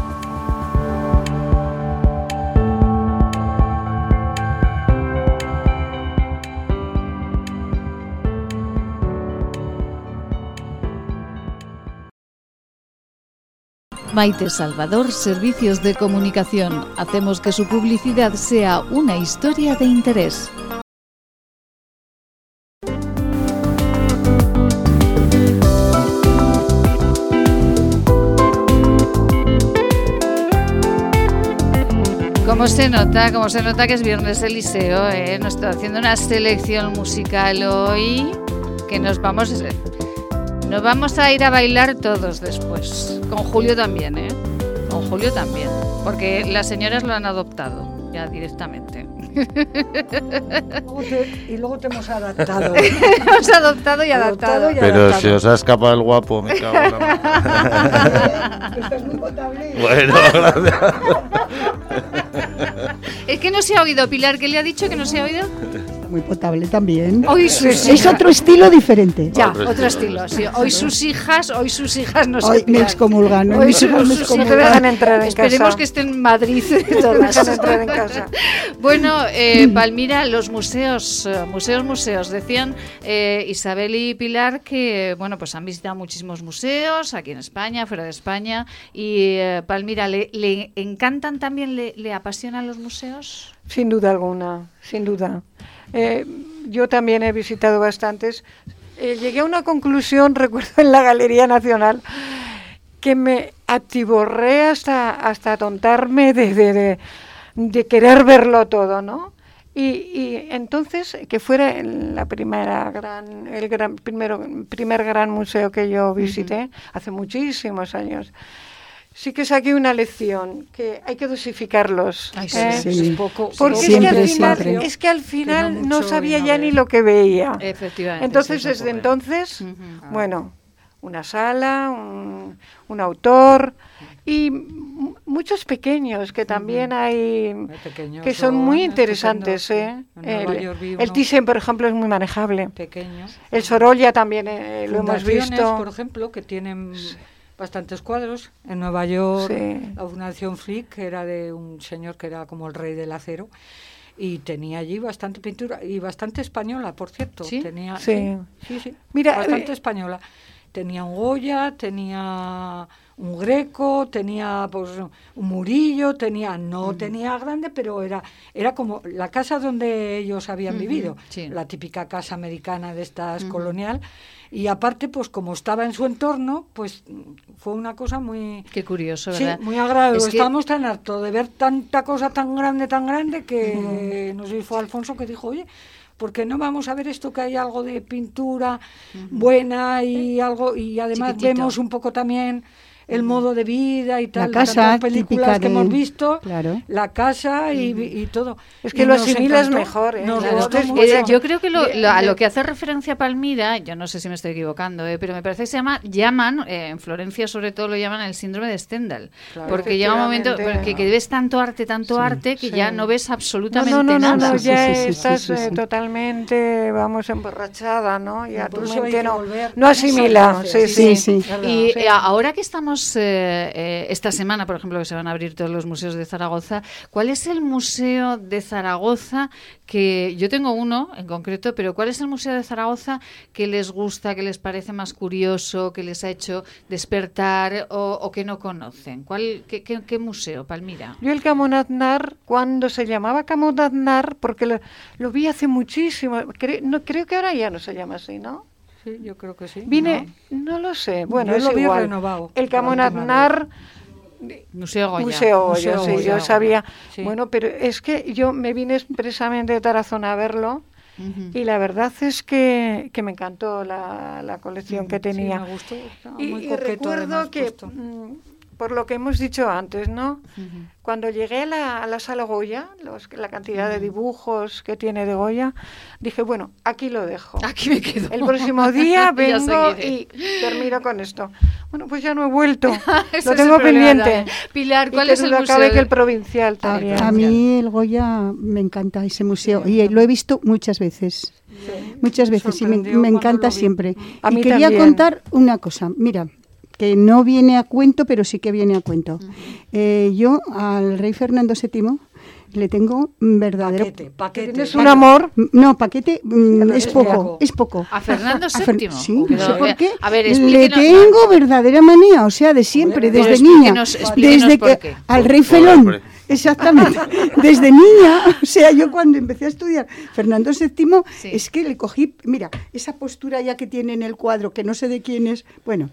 Maite Salvador, Servicios de Comunicación. Hacemos que su publicidad sea una historia de interés. Como se nota, como se nota que es viernes de liceo, ¿eh? nos está haciendo una selección musical hoy que nos vamos nos vamos a ir a bailar todos después. Con Julio también, ¿eh? Con Julio también. Porque las señoras lo han adoptado ya directamente. y luego te hemos adaptado. hemos adoptado y adaptado. Pero se os ha escapado el guapo, me cago en la Estás muy potable. Bueno, gracias. Es que no se ha oído, Pilar, ¿qué le ha dicho que no se ha oído? Muy potable también. Hoy sus Es otro estilo diferente. Ya, Otro otro, estilo. estilo. sí. Hoy sus hijas, hoy sus hijas no Hoy se me excomulgan. ¿no? Hoy sus, sus excomulgan. te dejan entrar en Esperemos casa. que esté en Madrid Dejan todas. entrar en casa. Bueno, eh, Palmira, los museos, eh, museos, museos. Decían eh, Isabel y Pilar que, bueno, pues han visitado muchísimos museos aquí en España, fuera de España. Y eh, Palmira, ¿le, le encantan también, le, le apasionan los museos? Sin duda alguna, sin duda. Eh, yo también he visitado bastantes. Eh, llegué a una conclusión, recuerdo en la Galería Nacional, que me atiborré hasta, hasta atontarme de, de, de- de querer verlo todo, ¿no? Y, y entonces, que fuera la primera gran, el gran, primero, primer gran museo que yo visité, hace muchísimos años, sí que saqué una lección, que hay que dosificarlos. Ay, sí, ¿eh? sí, poco, Porque Siempre, es, que al final, siempre. es que al final no sabía ya ni lo que veía. Efectivamente. Entonces, sí, desde entonces, Ujú. bueno, una sala, un, un autor y muchos pequeños que también hay pequeños que son muy interesantes. ¿eh? El, el Thyssen, por ejemplo, es muy manejable. El Sorolla también eh, lo hemos visto. por ejemplo, que tienen bastantes cuadros. En Nueva York, Sí. la Fundación Frick, que era de un señor que era como el rey del acero, y tenía allí bastante pintura, y bastante española, por cierto. ¿Sí? Tenía, Sí. sí, sí, Mira, bastante eh, española. Tenía un Goya, tenía un Greco, tenía pues un Murillo, tenía no tenía grande, pero era era como la casa donde ellos habían vivido, sí. la típica casa americana de estas colonial. Y aparte pues como estaba en su entorno, pues fue una cosa muy Qué curioso, Sí, muy agradable. Es que- Estábamos tan hartos de ver tanta cosa tan grande, tan grande, que no sé si fue Alfonso que dijo, oye, ¿por qué no vamos a ver esto que hay algo de pintura buena y algo y además Chiquitito. vemos un poco también el modo de vida y tal, casa tantas películas que de- hemos visto, Claro. la casa y, y todo. Es que Y lo asimilas encantó, mejor, ¿eh? nos Claro. gustó Entonces, mucho. Eh, yo creo que lo- a lo que hace referencia Palmira, yo no sé si me estoy equivocando, eh, pero me parece que se llama, llaman, eh, en Florencia sobre todo lo llaman el síndrome de Stendhal, Claro. porque llega un momento porque que ves tanto arte, tanto arte, que sí. ya no ves absolutamente no, no, no, nada. no, ya sí, sí, sí, estás sí, sí. eh, totalmente, vamos, emborrachada, ¿no? Ya tu mente que no, volver no asimila. Sí, sí. Sí, sí. ¿Verdad? Y Sí. eh, ahora que estamos eh, eh, esta semana, por ejemplo, que se van a abrir todos los museos de Zaragoza, ¿cuál es el museo de Zaragoza que yo tengo uno en concreto, pero cuál es el museo de Zaragoza que les gusta, que les parece más curioso, que les ha hecho despertar o, que no conocen? ¿Cuál, qué, qué- museo, Palmira? Yo el Camonaznar, cuando se llamaba Camonaznar, porque lo, vi hace muchísimo, no, creo que ahora ya no se llama así, ¿no? Sí, yo creo que sí. Vine, no, lo sé, bueno, Yo es lo vi igual. renovado El la última Camonaznar, Museo Goya. Museo Goya, Museo sí, Goya. yo sabía. Sí. Bueno, pero es que yo me vine expresamente de Tarazona a verlo. Ujú. Y la verdad es que, que me encantó la, la colección que Sí, tenía. me gustó. estaba Y, muy y coqueto, recuerdo además, que, mm, por lo que hemos dicho antes, ¿no? Cuando llegué a la, a la sala Goya, los- la cantidad de dibujos que tiene de Goya, dije, bueno, aquí lo dejo. Aquí me quedo. El próximo día vengo y termino con esto. Bueno, pues ya no he vuelto. Lo tengo pendiente. Pilar, Y ¿cuál que es el museo? cabe de- que el provincial A, también. a mí el Goya me encanta ese museo y lo he visto muchas veces. muchas veces y me, encanta siempre. A y mí quería también. contar una cosa, mira, que no viene a cuento, pero sí que viene a cuento. Eh, yo al rey Fernando VII le tengo verdadero... Paquete, paquete. Tienes un amor. No, paquete mm, es es poco, es poco. A Fernando Fer- VII. Sí, Pero, no sé por eh, qué. A ver, Le tengo verdadera manía, o sea, de siempre, desde niña. explíquenos- explíquenos Desde por que qué. al rey Por- por Felón. Exactamente. Desde niña, o sea, yo cuando empecé a estudiar Fernando VII, Sí. es que le cogí, mira, esa postura ya que tiene en el cuadro, que no sé de quién es, bueno,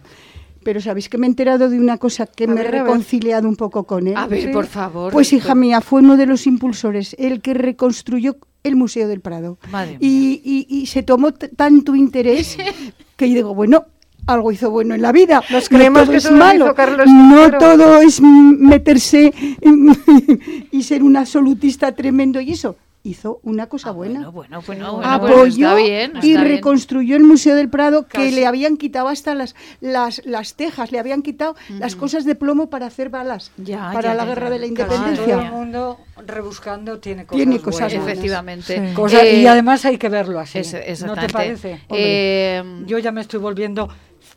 pero sabéis que me he enterado de una cosa que A me ver, he reconciliado un poco con él. A ver, Sí. por favor. Pues hija mía, fue uno de los impulsores, el que reconstruyó el Museo del Prado. Madre Y, y- y se tomó tanto interés que yo digo, bueno, algo hizo bueno en la vida. Nos No creemos todo que es malo. hizo Carlos no todo es meterse y ser un absolutista tremendo y eso. Hizo una cosa Ah, buena. Bueno, bueno, bueno, bueno, bueno, Apoyó está bien, y reconstruyó el Museo del Prado que Casi. le habían quitado hasta las, las, las tejas, le habían quitado las cosas de plomo para hacer balas Ya, para ya, la ya, guerra ya. de la independencia. todo el mundo rebuscando tiene cosas Tiene cosas buenas. buenas. Efectivamente. Sí. Cosas- Eh, y además hay que verlo así. es- ¿No te parece? Hombre, Eh, yo ya me estoy volviendo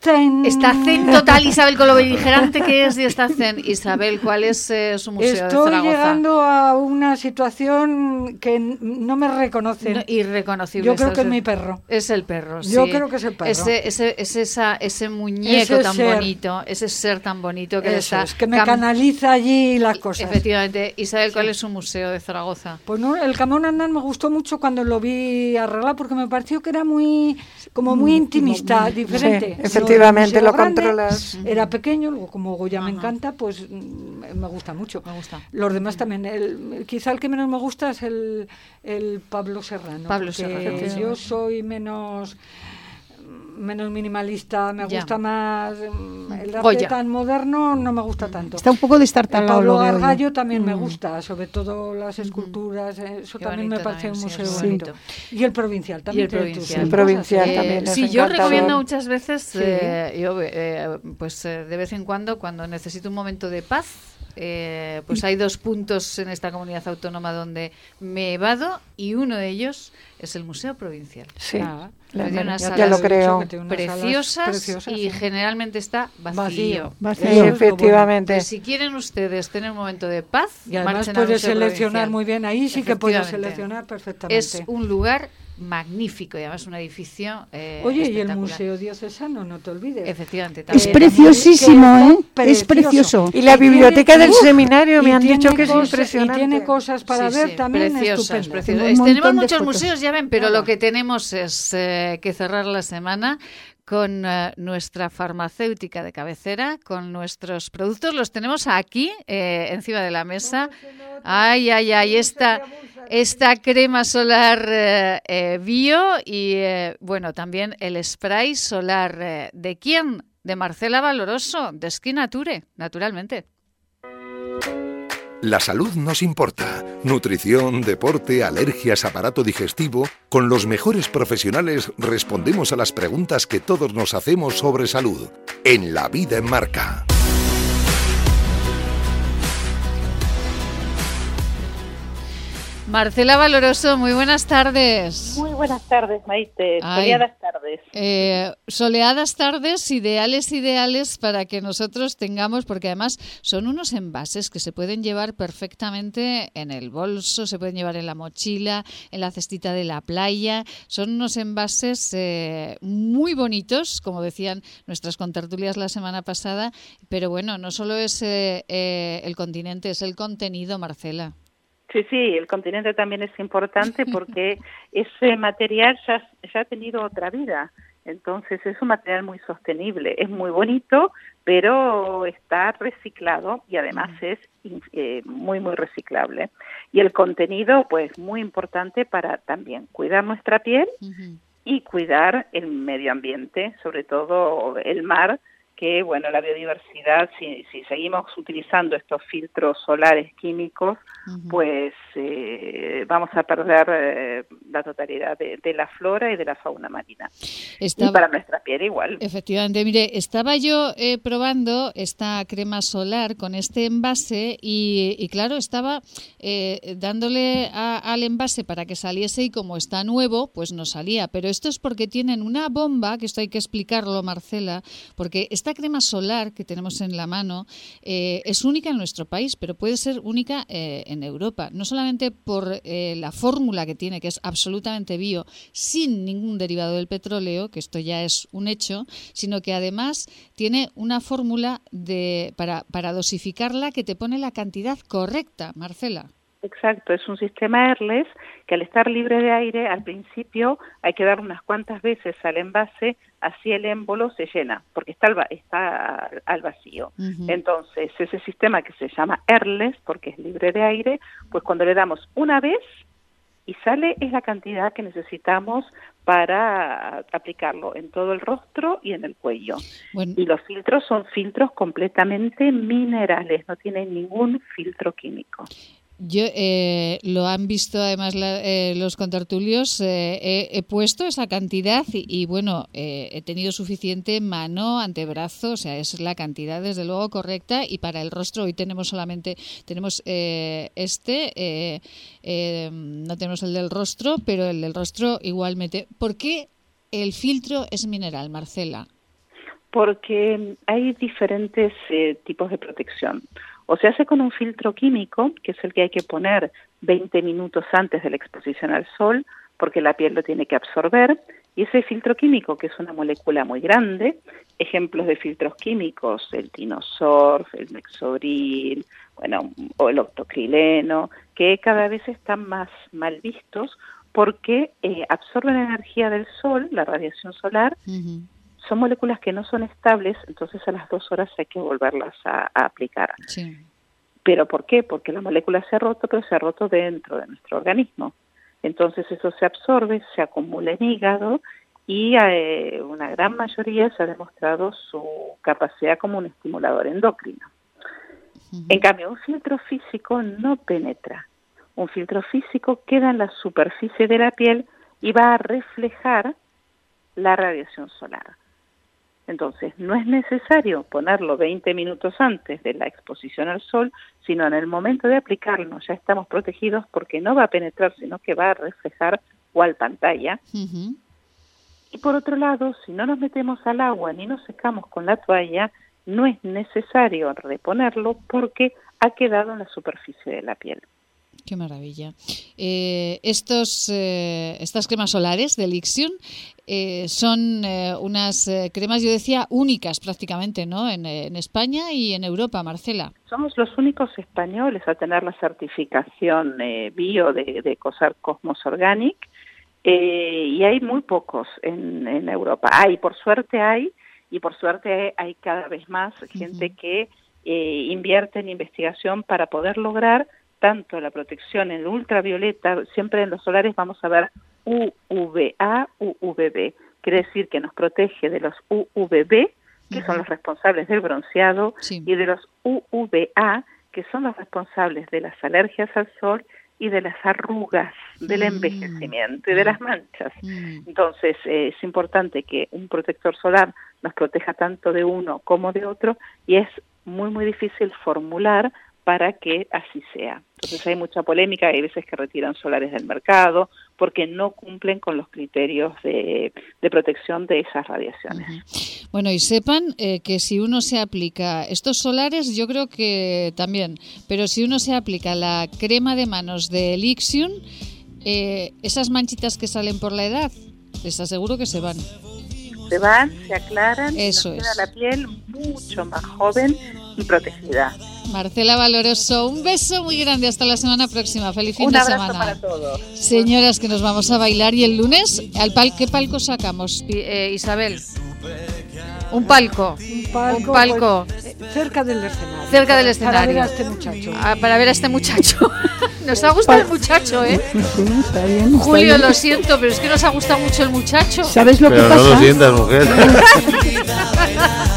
zen. Está zen total Isabel con lo beligerante que es y está zen. Isabel, ¿cuál es eh, su museo de Estoy Zaragoza? llegando a una situación que no me reconoce. No, irreconocible. Yo creo que es mi perro. Es el perro, Yo sí. creo que es el perro. Ese, ese, es esa, ese muñeco Ese tan ser. bonito, ese ser tan bonito que Eso está... es, que me canaliza allí las cosas. Efectivamente. Isabel, ¿cuál es su museo de Zaragoza? Pues no, el Camón Andán me gustó mucho cuando lo vi arreglar porque me pareció que era muy como muy intimista, diferente. Sí, efectivamente, lo grande controlas. Era pequeño, luego como Goya me encanta, pues mm, me gusta mucho. Me gusta. Los demás también. El, quizá el que menos me gusta es el, el Pablo Serrano. Pablo Serrano. Yo soy menos menos minimalista, me Ya. gusta más mm, el arte Goya. tan moderno no me gusta tanto. Está un poco El destartalado. Pablo. Gargallo también me gusta, sobre todo las esculturas, eh, eso Qué también me parece un también, sí, museo es bonito. bonito. Y el provincial también. el provincial. El ¿eh? también sí, yo recomiendo muchas veces, Sí. eh, yo, eh, pues eh, de vez en cuando, cuando necesito un momento de paz, eh, pues hay dos puntos en esta comunidad autónoma donde me evado y uno de ellos es el Museo Provincial. Sí, Ah, unas ya, salas ya lo creo. Preciosas, preciosas, y sí. generalmente está vacío. Vacío. Bueno. Efectivamente. Pues si quieren ustedes tener un momento de paz, Y además puedes seleccionar Provincial. muy bien, ahí sí que puedes seleccionar perfectamente. Es un lugar magnífico y además un edificio eh, Oye, y el. Museo Diocesano, no te olvides. Efectivamente, Es también. preciosísimo, ¿eh? Que Es precioso. Y la tiene- biblioteca del seminario me han dicho que es impresionante. Y tiene cosas para Sí, ver sí, también preciosas, Es- Tenemos muchos fotos. museos, ya ven, pero lo que tenemos es eh, que cerrar la semana con eh, nuestra farmacéutica de cabecera, con nuestros productos. Los tenemos aquí, eh, encima de la mesa. Ay, ay, ay, esta, esta crema solar eh, bio y, eh, bueno, también el spray solar. ¿De quién? De Marcela Valoroso, de Skinature, naturalmente. La salud nos importa. Nutrición, deporte, alergias, aparato digestivo. Con los mejores profesionales respondemos a las preguntas que todos nos hacemos sobre salud. En La Vida en Marca. Marcela Valoroso, muy buenas tardes. Muy buenas tardes, Maite. Ay. Soleadas tardes. Eh, soleadas tardes, ideales, ideales para que nosotros tengamos, porque además son unos envases que se pueden llevar perfectamente en el bolso, se pueden llevar en la mochila, en la cestita de la playa. Son unos envases eh, muy bonitos, como decían nuestras contertulias la semana pasada, pero bueno, no solo es eh, eh, el continente, es el contenido, Marcela. Sí, sí, el continente también es importante porque ese material ya, ya ha tenido otra vida. Entonces es un material muy sostenible. Es muy bonito, pero está reciclado y además es eh, muy, muy reciclable. Y el contenido, pues muy importante para también cuidar nuestra piel y cuidar el medio ambiente, sobre todo el mar, que bueno la biodiversidad si, si seguimos utilizando estos filtros solares químicos pues eh, vamos a perder eh, la totalidad de, de, la flora y de la fauna marina. Y para nuestra piel igual. Efectivamente mire estaba yo eh, probando esta crema solar con este envase y, y claro estaba eh, dándole a, al envase para que saliese y como está nuevo pues no salía. Pero esto es porque tienen una bomba que esto hay que explicarlo Marcela porque está esta crema solar que tenemos en la mano eh, es única en nuestro país, pero puede ser única eh, en Europa. No solamente por eh, la fórmula que tiene, que es absolutamente bio, sin ningún derivado del petróleo, que esto ya es un hecho, sino que además tiene una fórmula de, para, para dosificarla que te pone la cantidad correcta, Marcela. Exacto, es un sistema airless que al estar libre de aire, al principio hay que dar unas cuantas veces al envase, así el émbolo se llena, porque está al, está al vacío. Entonces, ese sistema que se llama airless, porque es libre de aire, pues cuando le damos una vez y sale es la cantidad que necesitamos para aplicarlo en todo el rostro y en el cuello. Y los filtros son filtros completamente minerales, no tienen ningún filtro químico. Yo eh, lo han visto además eh, los contertulios. Eh, he, puesto esa cantidad y, bueno, he tenido suficiente mano, antebrazo, o sea, es la cantidad desde luego correcta. Y para el rostro hoy tenemos solamente tenemos este, no tenemos el del rostro, pero el del rostro igualmente. ¿Por qué el filtro es mineral, Marcela? Porque hay diferentes tipos de protección. O se hace con un filtro químico, que es el que hay que poner 20 minutos antes de la exposición al sol, porque la piel lo tiene que absorber, y ese filtro químico, que es una molécula muy grande, ejemplos de filtros químicos, el tinosorf, el mexobril, bueno, o el octocrileno, que cada vez están más mal vistos porque eh, absorben energía del sol, la radiación solar, son moléculas que no son estables, entonces a las dos horas hay que volverlas a, aplicar. ¿Pero por qué? Porque la molécula se ha roto, pero se ha roto dentro de nuestro organismo. Entonces eso se absorbe, se acumula en hígado y eh, una gran mayoría se ha demostrado su capacidad como un estimulador endocrino. En cambio, un filtro físico no penetra. Un filtro físico queda en la superficie de la piel y va a reflejar la radiación solar. Entonces, no es necesario ponerlo 20 minutos antes de la exposición al sol, sino en el momento de aplicarlo ya estamos protegidos porque no va a penetrar, sino que va a reflejar cual pantalla. Y por otro lado, si no nos metemos al agua ni nos secamos con la toalla, no es necesario reponerlo porque ha quedado en la superficie de la piel. Qué maravilla. Eh, estos, eh, estas cremas solares de Lixion eh, son unas cremas, yo decía, únicas prácticamente, ¿no? En, España y en Europa, Marcela. Somos los únicos españoles a tener la certificación bio de, de COSAR Cosmos Organic y hay muy pocos en, en Europa. Hay, por suerte hay, y por suerte hay cada vez más gente que invierte en investigación para poder lograr tanto la protección en ultravioleta, siempre en los solares vamos a ver UVA, UVB. Quiere decir que nos protege de los UVB, que son los responsables del bronceado, y de los UVA, que son los responsables de las alergias al sol y de las arrugas, del mm. envejecimiento y de las manchas. Mm. Entonces, eh, es importante que un protector solar nos proteja tanto de uno como de otro y es muy, muy difícil formular para que así sea. Entonces hay mucha polémica, hay veces que retiran solares del mercado porque no cumplen con los criterios de, protección de esas radiaciones. Bueno, y sepan eh, que si uno se aplica estos solares, yo creo que también, pero si uno se aplica la crema de manos de Elixium, eh, esas manchitas que salen por la edad, les aseguro que se van. Se van, se aclaran, Eso y la piel mucho más joven y protegida. Marcela Valoroso, un beso muy grande. Hasta la semana próxima. Feliz fin un de abrazo semana. para todos. Señoras, que nos vamos a bailar y el lunes, ¿al pal ¿qué palco sacamos, eh, Isabel? Un palco. Un palco. Un palco. pues, cerca del escenario. Cerca del escenario. Para ver a este muchacho. Ah, para ver a este muchacho. Nos ha gustado el muchacho, ¿eh? Sí, está bien. está Julio, bien. lo siento, pero es que nos ha gustado mucho el muchacho. ¿Sabes lo Pero que no pasa? lo sientas, mujer.